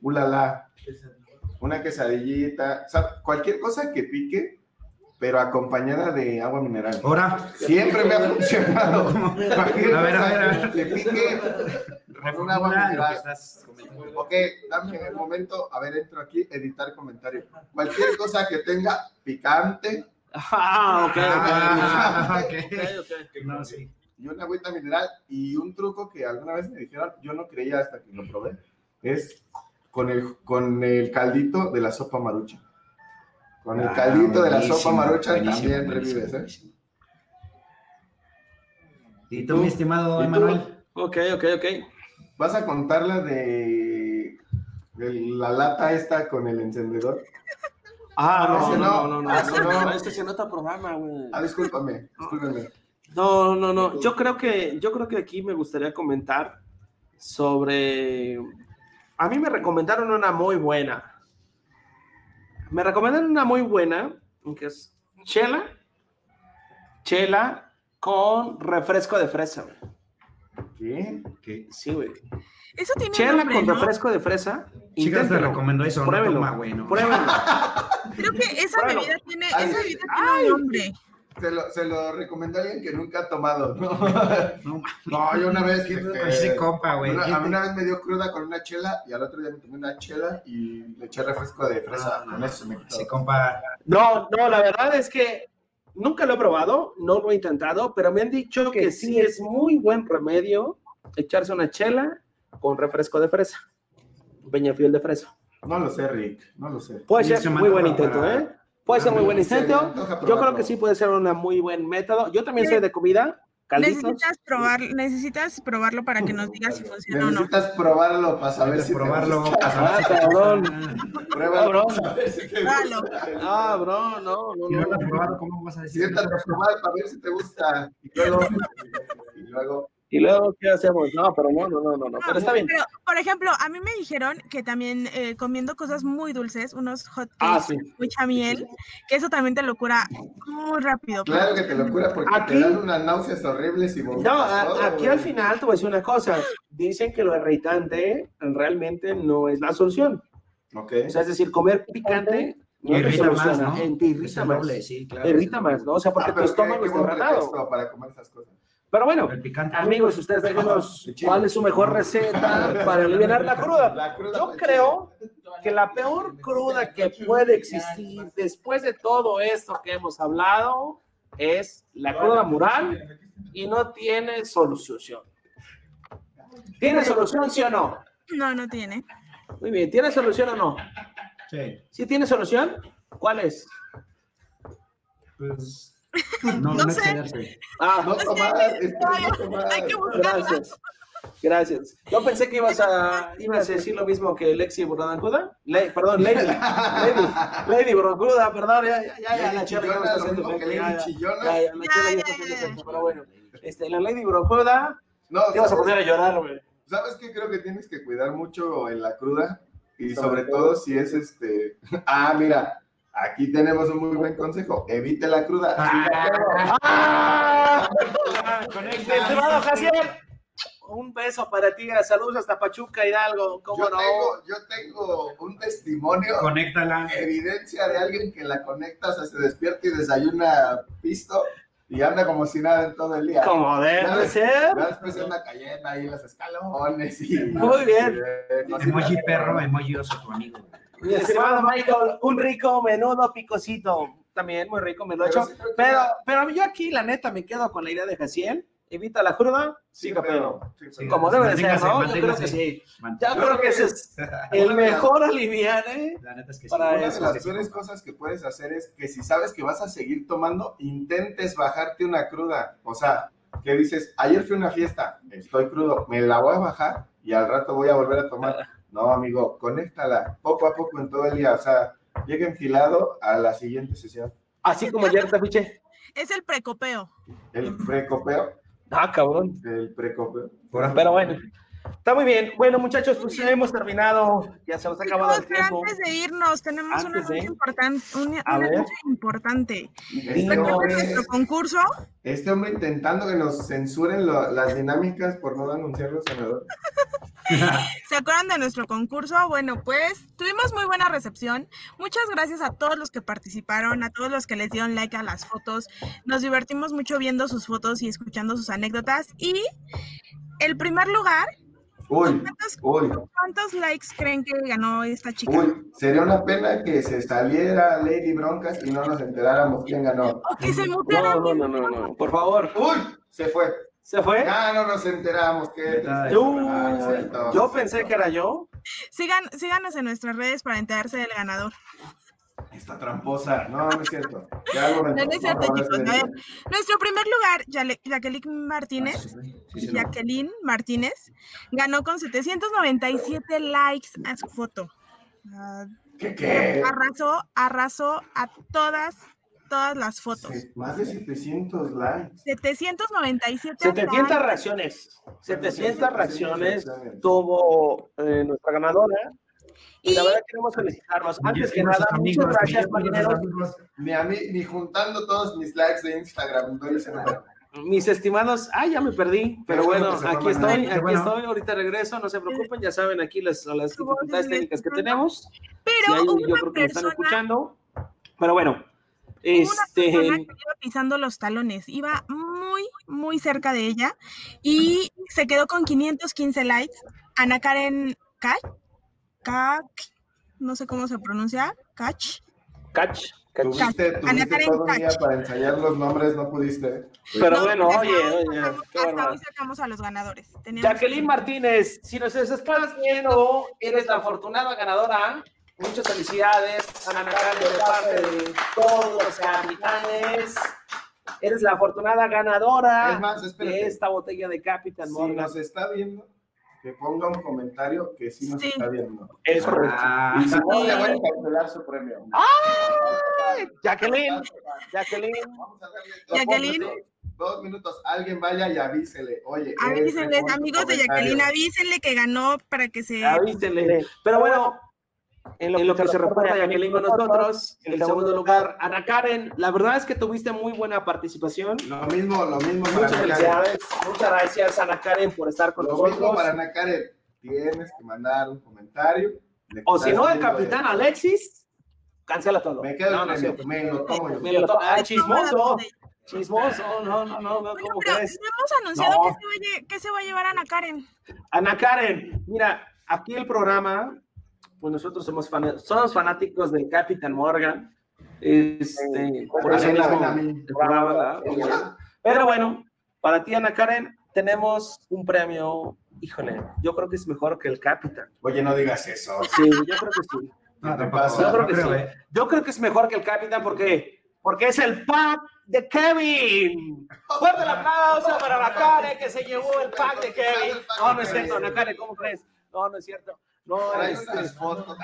Ulala. Una quesadillita. O sea, cualquier cosa que pique, pero acompañada de agua mineral. Ahora, Siempre me ha funcionado. Cualquier A ver, a ver, a ver. que pique, con agua mineral. Ok, dame un momento. A ver, entro aquí, editar comentario. Cualquier cosa que tenga picante Ah, ok. Ah, ok. ok. Ok, ok. No, sí. y una agüita mineral y un truco que alguna vez me dijeron, yo no creía hasta que lo probé, es con el, con el caldito de la sopa marucha. Con el Ah, caldito de la sopa marucha buenísimo, también buenísimo, revives, ¿eh? ¿Y tú, mi estimado. Emanuel? Ok, ok, ok. ¿Vas a contar la de, de la lata esta con el encendedor? Ah, no, Ese no, no, no, no, ese no, no. no, este es en otro programa, güey. Ah, discúlpame, discúlpame. No, no, no. Yo creo que, yo creo que aquí me gustaría comentar sobre. A mí me recomendaron una muy buena. Me recomendaron una muy buena, que es chela, chela con refresco de fresa. güey. ¿Qué? ¿Qué? Sí, güey. Eso tiene Chela nombre, con ¿no? refresco de fresa. Chicas, te recomiendo eso. Pruébelo. No toma, güey, no. Pruébelo. Creo que esa Pruébalo. bebida tiene, Ay, esa bebida ay. tiene un nombre. Se lo, se lo recomendó a alguien que nunca ha tomado. No, No, no yo una vez... ¿Qué este, ese compa, güey? una- ¿Qué a mí una vez me dio cruda con una chela y al otro día me tomé una chela y le eché refresco de fresa. Ah, con eso me quitó. Ese compa. No, no, la verdad es que nunca lo he probado, no lo he intentado, pero me han dicho que sí es muy buen remedio echarse una chela con refresco de fresa, peñafiel de fresa. No lo sé, Rick, no lo sé. Puede ser muy buen intento, para- ¿eh? Puede ser muy buen intento. Yo creo que sí puede ser un muy buen método. Yo también soy de comida, calditos. Necesitas probar, necesitas probarlo para que nos digas si funciona o no. Necesitas probarlo para saber si probarlo. Ah, cabrón. Pruébalo. Ah, bro, no, no, Si no no. lo has probado, ¿cómo vas a decir? Siéntate a probar para ver si te gusta. Y luego, y luego Y luego, ¿qué hacemos? No, pero no, no, no, no, no. Pero está bien. Pero, por ejemplo, a mí me dijeron que también eh, comiendo cosas muy dulces, unos hot Ah, cakes, sí. mucha miel, que eso también te lo cura muy rápido. Claro que te lo cura porque Aquí- te dan unas náuseas horribles y vomitas No, a- todo, aquí al final te voy a decir una cosa. Dicen que lo irritante realmente no es la solución. Ok. O sea, es decir, comer picante no te Irrita más, ¿no? eh, Te irrita más. doble, sí, claro. Te irrita más, ¿no? O sea, porque Ah, tu estómago está pretexto para comer esas cosas. Pero bueno, amigos, ustedes díganos cuál es su mejor receta para aliviar la cruda. Yo creo que la peor cruda que puede existir después de todo esto que hemos hablado es la cruda moral y no tiene solución. ¿Tiene solución, sí o no? No, no tiene. Muy bien, ¿tiene solución o no? Sí. ¿Sí tiene solución? ¿Cuál es? Pues No, No no sé. excederse. Ah, No Es que tomar, hay- es que no tomar. hay que buscarla. gracias. Gracias. Yo pensé que ibas a, ibas a decir lo mismo que Lexi Bordancuda. Le, perdón, Lady. Lady, Lady Bordancuda, perdón, ya, ya, ya, ya, la Lady chela ya me está haciendo Lady ya, ya, chillona. ya, ya, la Ya, chela está pero bueno. Este, la Lady Bordancuda, No, te ibas a ¿sabes? poner a llorar, güey. ¿Sabes qué? Creo que tienes que cuidar mucho en la cruda y Sobre sobre todo si es este... Ah, mira, aquí tenemos un muy buen consejo. Evite la cruda. ¡Ah! Estimado Jaciel, un beso para ti, saludos hasta Pachuca, Hidalgo, ¿cómo Yo no? tengo, yo tengo un testimonio, Conéctala. evidencia de alguien que la conecta, o sea, se despierta y desayuna pisto y anda como si nada en todo el día. Como debe ser. Ya después anda cayendo ahí los escalones y... Muy bien. Eh. Emoji perro, emoji oso tu amigo. Mi estimado Michael, un rico menudo picosito. También muy rico, me lo he Pero hecho. Pero, pero yo aquí, la neta, me quedo con la idea de Jaciel. Evita la cruda, Sí, pero- sí, Como debe de ser, ¿no? Yo creo que manténgase. sí. Ya creo que ese es el mejor aliviane. La neta es que sí. Para Una de las peores cosas que puedes hacer es que si sabes que vas a seguir tomando, intentes bajarte una cruda. O sea, que dices, ayer fui a una fiesta, estoy crudo, me la voy a bajar y al rato voy a volver a tomar. No, amigo, conéctala poco a poco en todo el día. O sea, llega enfilado a la siguiente sesión. Así como ayer te fiché. Es el precopeo. El precopeo, Ah, cabrón. el precopeo. Pero bueno, está muy bien. Bueno, muchachos, pues ya hemos terminado. Ya se nos ha acabado el tiempo. antes de irnos, tenemos un Antes de- anuncio importante. Un, A un ver. anuncio importante. Este nuestro concurso. este hombre intentando que nos censuren lo- las dinámicas por no anunciar los ganadores. ¿Se acuerdan de nuestro concurso? Bueno, pues tuvimos muy buena recepción. Muchas gracias a todos los que participaron, a todos los que les dieron like a las fotos. Nos divertimos mucho viendo sus fotos y escuchando sus anécdotas. Y el primer lugar, Uy, ¿cuántos, uy. cuántos likes creen que ganó esta chica? Uy, sería una pena que se saliera Lady Broncas y no nos enteráramos quién ganó. O que se muteara. No, no, no, no, no. Por favor. Uy, se fue. ¿Se fue? Ya no nos enteramos. Tristeza. Yo, Ah, sí, pensé que era yo. Sigan, síganos en nuestras redes para enterarse del ganador. Esta tramposa. No, no es cierto. Ya algo No, no es cierto, no, no, chicos. no, A no, ver, nuestro primer lugar, Jacqueline Martínez. Sí, sí, no. Jacqueline Martínez ganó con 797 likes a su foto. Ah, ¿Qué qué? arrasó, arrasó a todas, todas las fotos. Sí, Más de 700 likes. 797 700 likes. reacciones. 700 reacciones tuvo eh, nuestra ganadora. Y Y la verdad queremos felicitarnos. Antes que nada, amigos, muchas gracias, marineros. Ni a mí, ni juntando todos mis likes de Instagram doy ese número. Mis estimados, ah, ya me perdí, pero bueno aquí estoy, aquí estoy, ahorita regreso, no se preocupen, ya saben aquí las, las dificultades es técnicas que tenemos. pero Si hay, yo creo que me están escuchando. Pero bueno, hubo una persona este, que iba pisando los talones, iba muy, muy cerca de ella y se quedó con 515 likes. Ana Karen Kach, Kach, no sé cómo se pronuncia, Kach. catch, catch. Tuviste, Ana tuviste Karen todo un día Kach. para ensayar los nombres, no pudiste. Pero No, bueno, oye, oye, hasta hoy sacamos a los ganadores. Teníamos- Jacqueline Martínez, si nos estás viendo, eres la afortunada ganadora. Muchas felicidades, Ana Karen, de parte de todos los capitanes. Eres la afortunada ganadora Es más, de esta botella de Capitán Si Morgan. nos está viendo, que ponga un comentario que sí nos Sí. está viendo. Es correcto. Ah, Y si no, le voy a cancelar su premio. Jacqueline, Jacqueline. Vamos a darle dos Jacqueline. minutos, Dos minutos, alguien vaya y avísele. Oye, tu amigos de. Jacqueline, avísenle que ganó para que se... Avísenle. Pero bueno, en lo, que se reporta Jacqueline con nosotros, en el segundo lugar, Ana Karen, la verdad es que tuviste muy buena participación. Lo mismo, lo mismo para Muchas Karen. felicidades. Muchas gracias, Ana Karen, por estar con Lo mismo nosotros. para Ana Karen. Tienes que mandar un comentario. de que O si no, el capitán Alexis, cancela todo. Me quedo no, el no, sí. me lo tomo yo. Me lo to- ah, chismoso. Chismoso. No, no, no, no, ¿cómo pero crees? no hemos anunciado No. que, se va a que se va a llevar Ana Karen. Ana Karen, mira, aquí el programa, pues nosotros somos, fan- somos fanáticos del Capitán Morgan. Este, por eso mismo. Pero bueno, para ti, Ana Karen, tenemos un premio. Híjole, yo creo que es mejor que el Capitán. Oye, no digas eso. Sí, yo creo que sí. No. Yo creo no que creo, sí. eh. Yo creo que es mejor que el Capitán porque porque es el pack de Kevin. Fuerte el aplauso para Nakane que se llevó el pack de Kevin. No, no es cierto, Nakane, ¿cómo crees? No, no es cierto. No, este, fotos.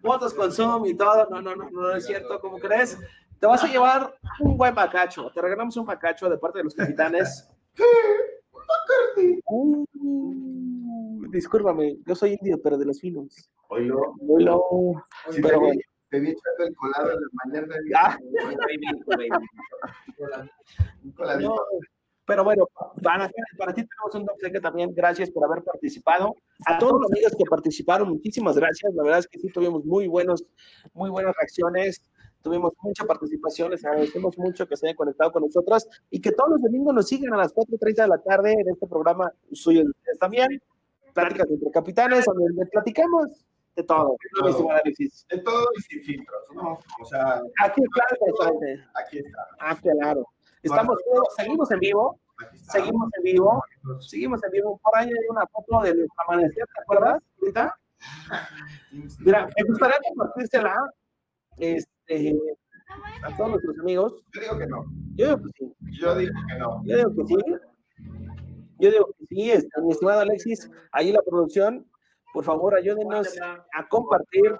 fotos con Zoom y todo. No, no, no, no es cierto, ¿cómo crees? Te vas a llevar un buen bacacho. Te regalamos un bacacho de parte de los capitanes. ¿Qué? Uh, discúlpame, yo soy indio, pero de los finos. Oílo. Oilo. Si Pero te, bueno. te vi echando el colado en la mañana. Ah. Pero bueno, para, para ti tenemos un obsequio también. Gracias por haber participado. A todos los amigos que participaron, muchísimas gracias. La verdad es que sí tuvimos muy buenos, muy buenas reacciones. Tuvimos mucha participación, les agradecemos mucho que se hayan conectado con nosotros y que todos los domingos nos sigan a las 4.30 de la tarde en este programa suyo de también. Pláticas entre capitanes, donde platicamos de todo. todo. Estimado Alexis. De todo y sin filtros, ¿no? O sea, Aquí, precisamente. aquí está. Ah, claro. Estamos, seguimos en vivo, está. seguimos en vivo, seguimos en vivo. Por ahí hay una foto de nuestro amanecer, ¿te acuerdas? Ahorita. Mira, me gustaría compartírsela este, a todos nuestros amigos. Yo digo que no. Yo digo que sí. Yo digo que no. Yo digo que sí. Yo digo que sí, este, mi estimado Alexis, ahí la producción, por favor, ayúdenos a compartir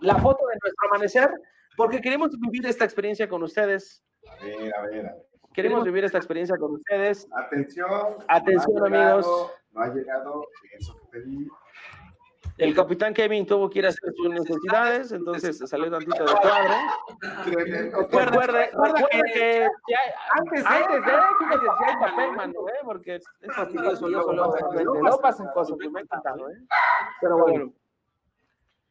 la foto de nuestro amanecer, porque queremos vivir esta experiencia con ustedes. A ver, a ver, a ver. Queremos vivir esta experiencia con ustedes. Atención. Atención, no llegado- amigos. No ha llegado eso que pedí. El capitán Kevin tuvo que ir a hacer sus necesidades, entonces salió tantito del cuadro. Recuerde, recuerde que antes, antes de, fíjate si hay papel, mano, ¿eh? porque es fastidioso, luego, luego, luego pasan cosas, pues me ha encantado, ¿eh? Pero bueno.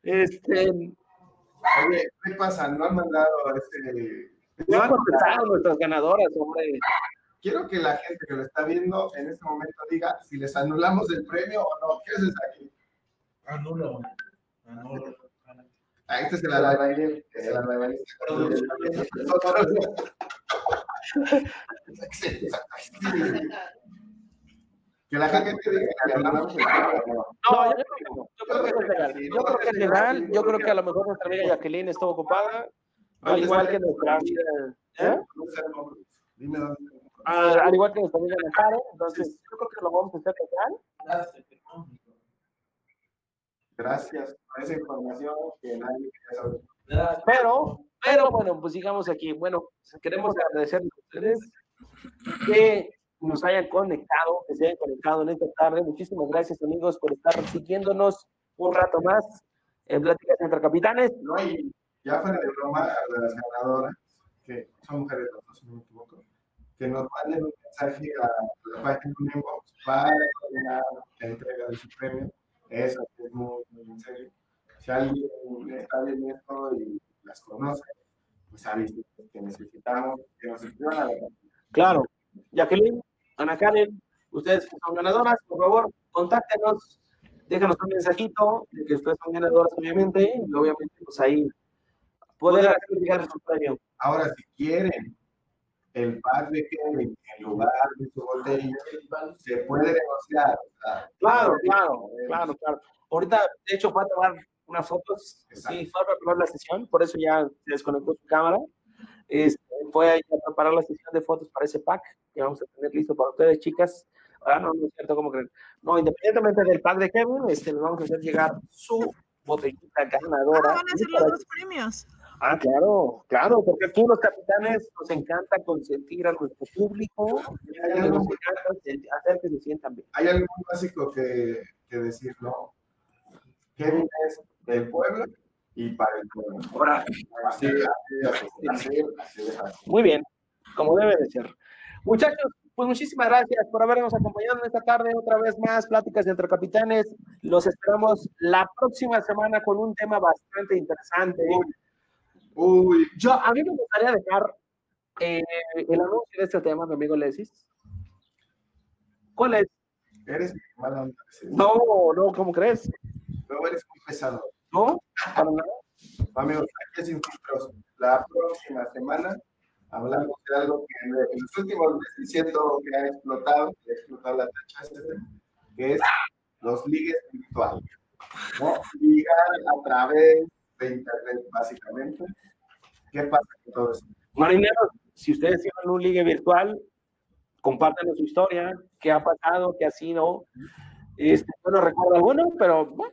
Este, Oye, ¿qué pasa? No han mandado este. No han contestado nuestras ganadoras, hombre. Quiero que la gente que lo está viendo en este momento diga si les anulamos el premio o no. ¿Qué haces aquí? Anulo. Anulo. Ah, este es albañil. Que la gente diga que le anulamos el premio no. Yo creo que no. Yo creo que es legal. Yo creo que es legal. Yo creo que a lo mejor nuestra amiga Jacqueline estuvo ocupada, al igual que nuestra amiga, ¿eh? Dime dónde. Ah, al igual que nuestra amiga Caro. Entonces, yo creo que lo vamos a hacer legal. Gracias por esa información que nadie quería saber. Pero, pero bueno, pues sigamos aquí. Bueno, queremos agradecerles a ustedes que nos hayan conectado, que se hayan conectado en esta tarde. Muchísimas gracias, amigos, por estar siguiéndonos un rato más en Pláticas entre Capitanes. No, ya fuera de broma, a las ganadoras, que son mujeres, dos, si no me equivoco, que nos manden un mensaje a la página de inbox para la entrega de su premio. Eso es muy, muy en serio. Si alguien está viendo esto y las conoce, pues avisen que necesitamos que nos escriban a la Claro, Jacqueline, Ana Karen, ustedes que son ganadoras, por favor, contáctenos, déjanos un mensajito de que ustedes son ganadoras, obviamente, y obviamente, pues ahí poder hacer llegar su premio. Ahora, si quieren el pack de Kevin en lugar de su botella, se puede negociar. Claro, claro, claro, claro. Ahorita, de hecho, fue a tomar unas fotos, Exacto. sí, fue a preparar la sesión, por eso ya se desconectó su cámara. Este, fue ahí a preparar la sesión de fotos para ese pack que vamos a tener listo para ustedes, chicas. Ah, no, no es cierto, ¿cómo creen? No, independientemente del pack de Kevin, este, les vamos a hacer llegar su botellita Ah, ganadora. van a ser los dos premios. Ah, claro, claro, porque aquí los capitanes nos encanta consentir a nuestro público, Hay algo, nos encanta hacer que se sientan bien. hay algo muy básico que, que decir, ¿no? Kevin es del pueblo y para el pueblo. Ahora, Así, así, así, así. Muy bien, como debe de ser. Muchachos, pues muchísimas gracias por habernos acompañado en esta tarde otra vez más, Pláticas entre Capitanes. Los esperamos la próxima semana con un tema bastante interesante. Uy, Yo, a mí me gustaría dejar eh, el anuncio de este tema, mi amigo Lesis. ¿Cuál es? eres mi mala onda. sí. No, no, ¿cómo crees? Luego eres muy pesado. ¿No? Para nada. Amigos, aquí es sin filtros. La próxima semana hablamos de algo que en en los últimos meses siento que ha explotado, que ha explotado la tacha, este que es los ligues virtuales. ¿no? Ligar a través de internet, básicamente. ¿Qué pasa con todo eso? Marineros, si ustedes tienen un ligue virtual, compártanos su historia, qué ha pasado, qué ha sido. Este, yo no recuerdo alguno, pero bueno,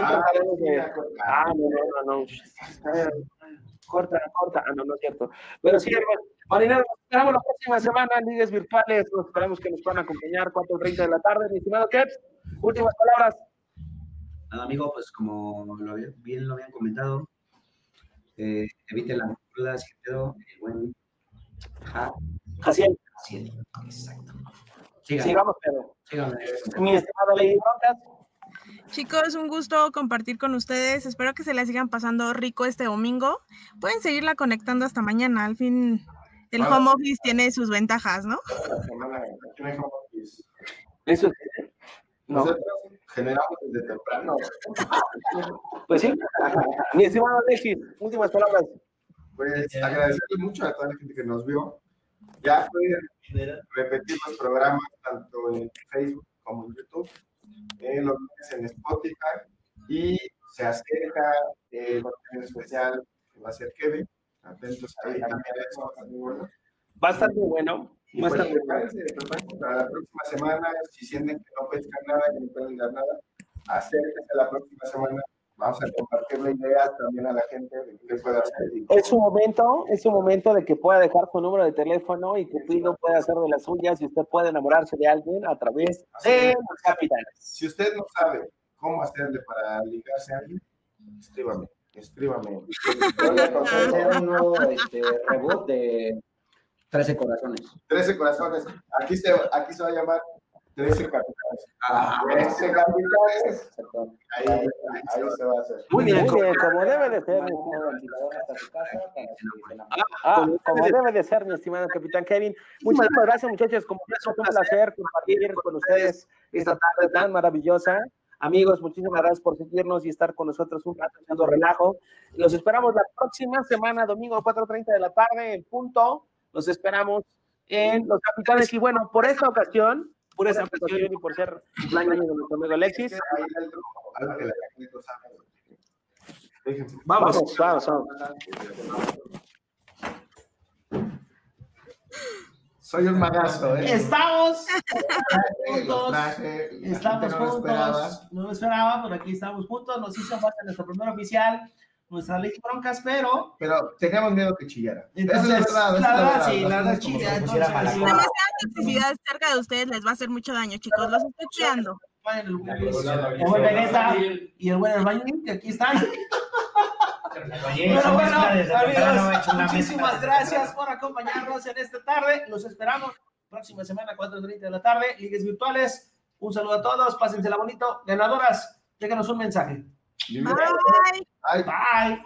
Ah, de-. Ah, no, no, no, Corta, corta. Ah, no, no es cierto. Pero sí, hermano. Marineros, nos esperamos la próxima semana, ligues virtuales. Nos esperamos que nos puedan acompañar 4.30 de la tarde. Mi estimado Keps, últimas palabras. Nada, amigo, pues como lo había- bien lo habían comentado, eh, eviten las crudas que quedó el buen ja, Así es. Jaciel. Exacto. Síganme, Sigamos, pero. síganme. Mi estimado Lady Broncas. Chicos, un gusto compartir con ustedes. Espero que se la sigan pasando rico este domingo. Pueden seguirla conectando hasta mañana. Al fin, el home office tiene sus ventajas, ¿no? La semana, aquí no hay home office. Eso es. No, Nosotros generamos desde temprano. pues sí. Mi estimado Alexis, últimas palabras. Pues agradecerle mucho a toda la gente que nos vio. Ya pueden repetir los programas tanto en Facebook como en YouTube, en los lunes en Spotify y se acerca el contenido especial que va a ser Kevin. Atentos ahí también a eso, va a estar muy bueno. Bastante bueno. Y pues, prepárense, prepárense para la próxima semana. Si sienten que no pescan nada, que no pueden dar nada, acérquense la próxima semana. Vamos a compartirle ideas también a la gente de qué puede hacer. Es su momento, es su momento de que pueda dejar su número de teléfono y Cupido pueda hacer de las suyas y usted puede enamorarse de alguien a través de los capitanes. Si usted no sabe cómo hacerle para ligarse a alguien, escríbame, escríbame. Voy a hacer un nuevo este, reboot de 13 corazones. 13 corazones. Aquí se, aquí se va a llamar 13 capitanes. Ah, 13 capitanes. exacto. Ahí, ahí se va a hacer. Muy bien, como debe de ser. mi Como estimado. ventilador hasta su casa, para que se la- Ah, como debe de ser, mi estimado capitán Kevin. Muchísimas gracias, muchachos. Como siempre, fue un placer compartir con ustedes esta tarde tan maravillosa. Amigos, muchísimas gracias por seguirnos y estar con nosotros un rato haciendo relajo. Los esperamos la próxima semana, domingo 4.30 de la tarde, en punto. Los esperamos en Los Capitanes. Y bueno, por esta ocasión, por esta ocasión y por ser cumpleaños de nuestro amigo Alexis, vamos, vamos, vamos. Soy un magazo, ¿eh? Estamos juntos. traje, Estamos lo juntos, no lo esperaba, pero aquí estamos juntos. Nos hizo falta nuestro primer oficial, nuestra ley broncas, pero Pero teníamos miedo que chillara. entonces, Esa es verdad. la es verdad, sí, la verdad, chilla. Demasiada toxicidad cerca de ustedes les va a hacer mucho daño, chicos. Los estoy cuidando. y el buen Herbañín, que aquí están. Pero bueno, amigos, muchísimas gracias por acompañarnos en esta tarde. Los esperamos próxima semana, 4.30 de la tarde, ligues virtuales. Un saludo a todos, pásensela bonito. Ganadoras, déjanos un mensaje. Libre. Bye. Ay, Bye.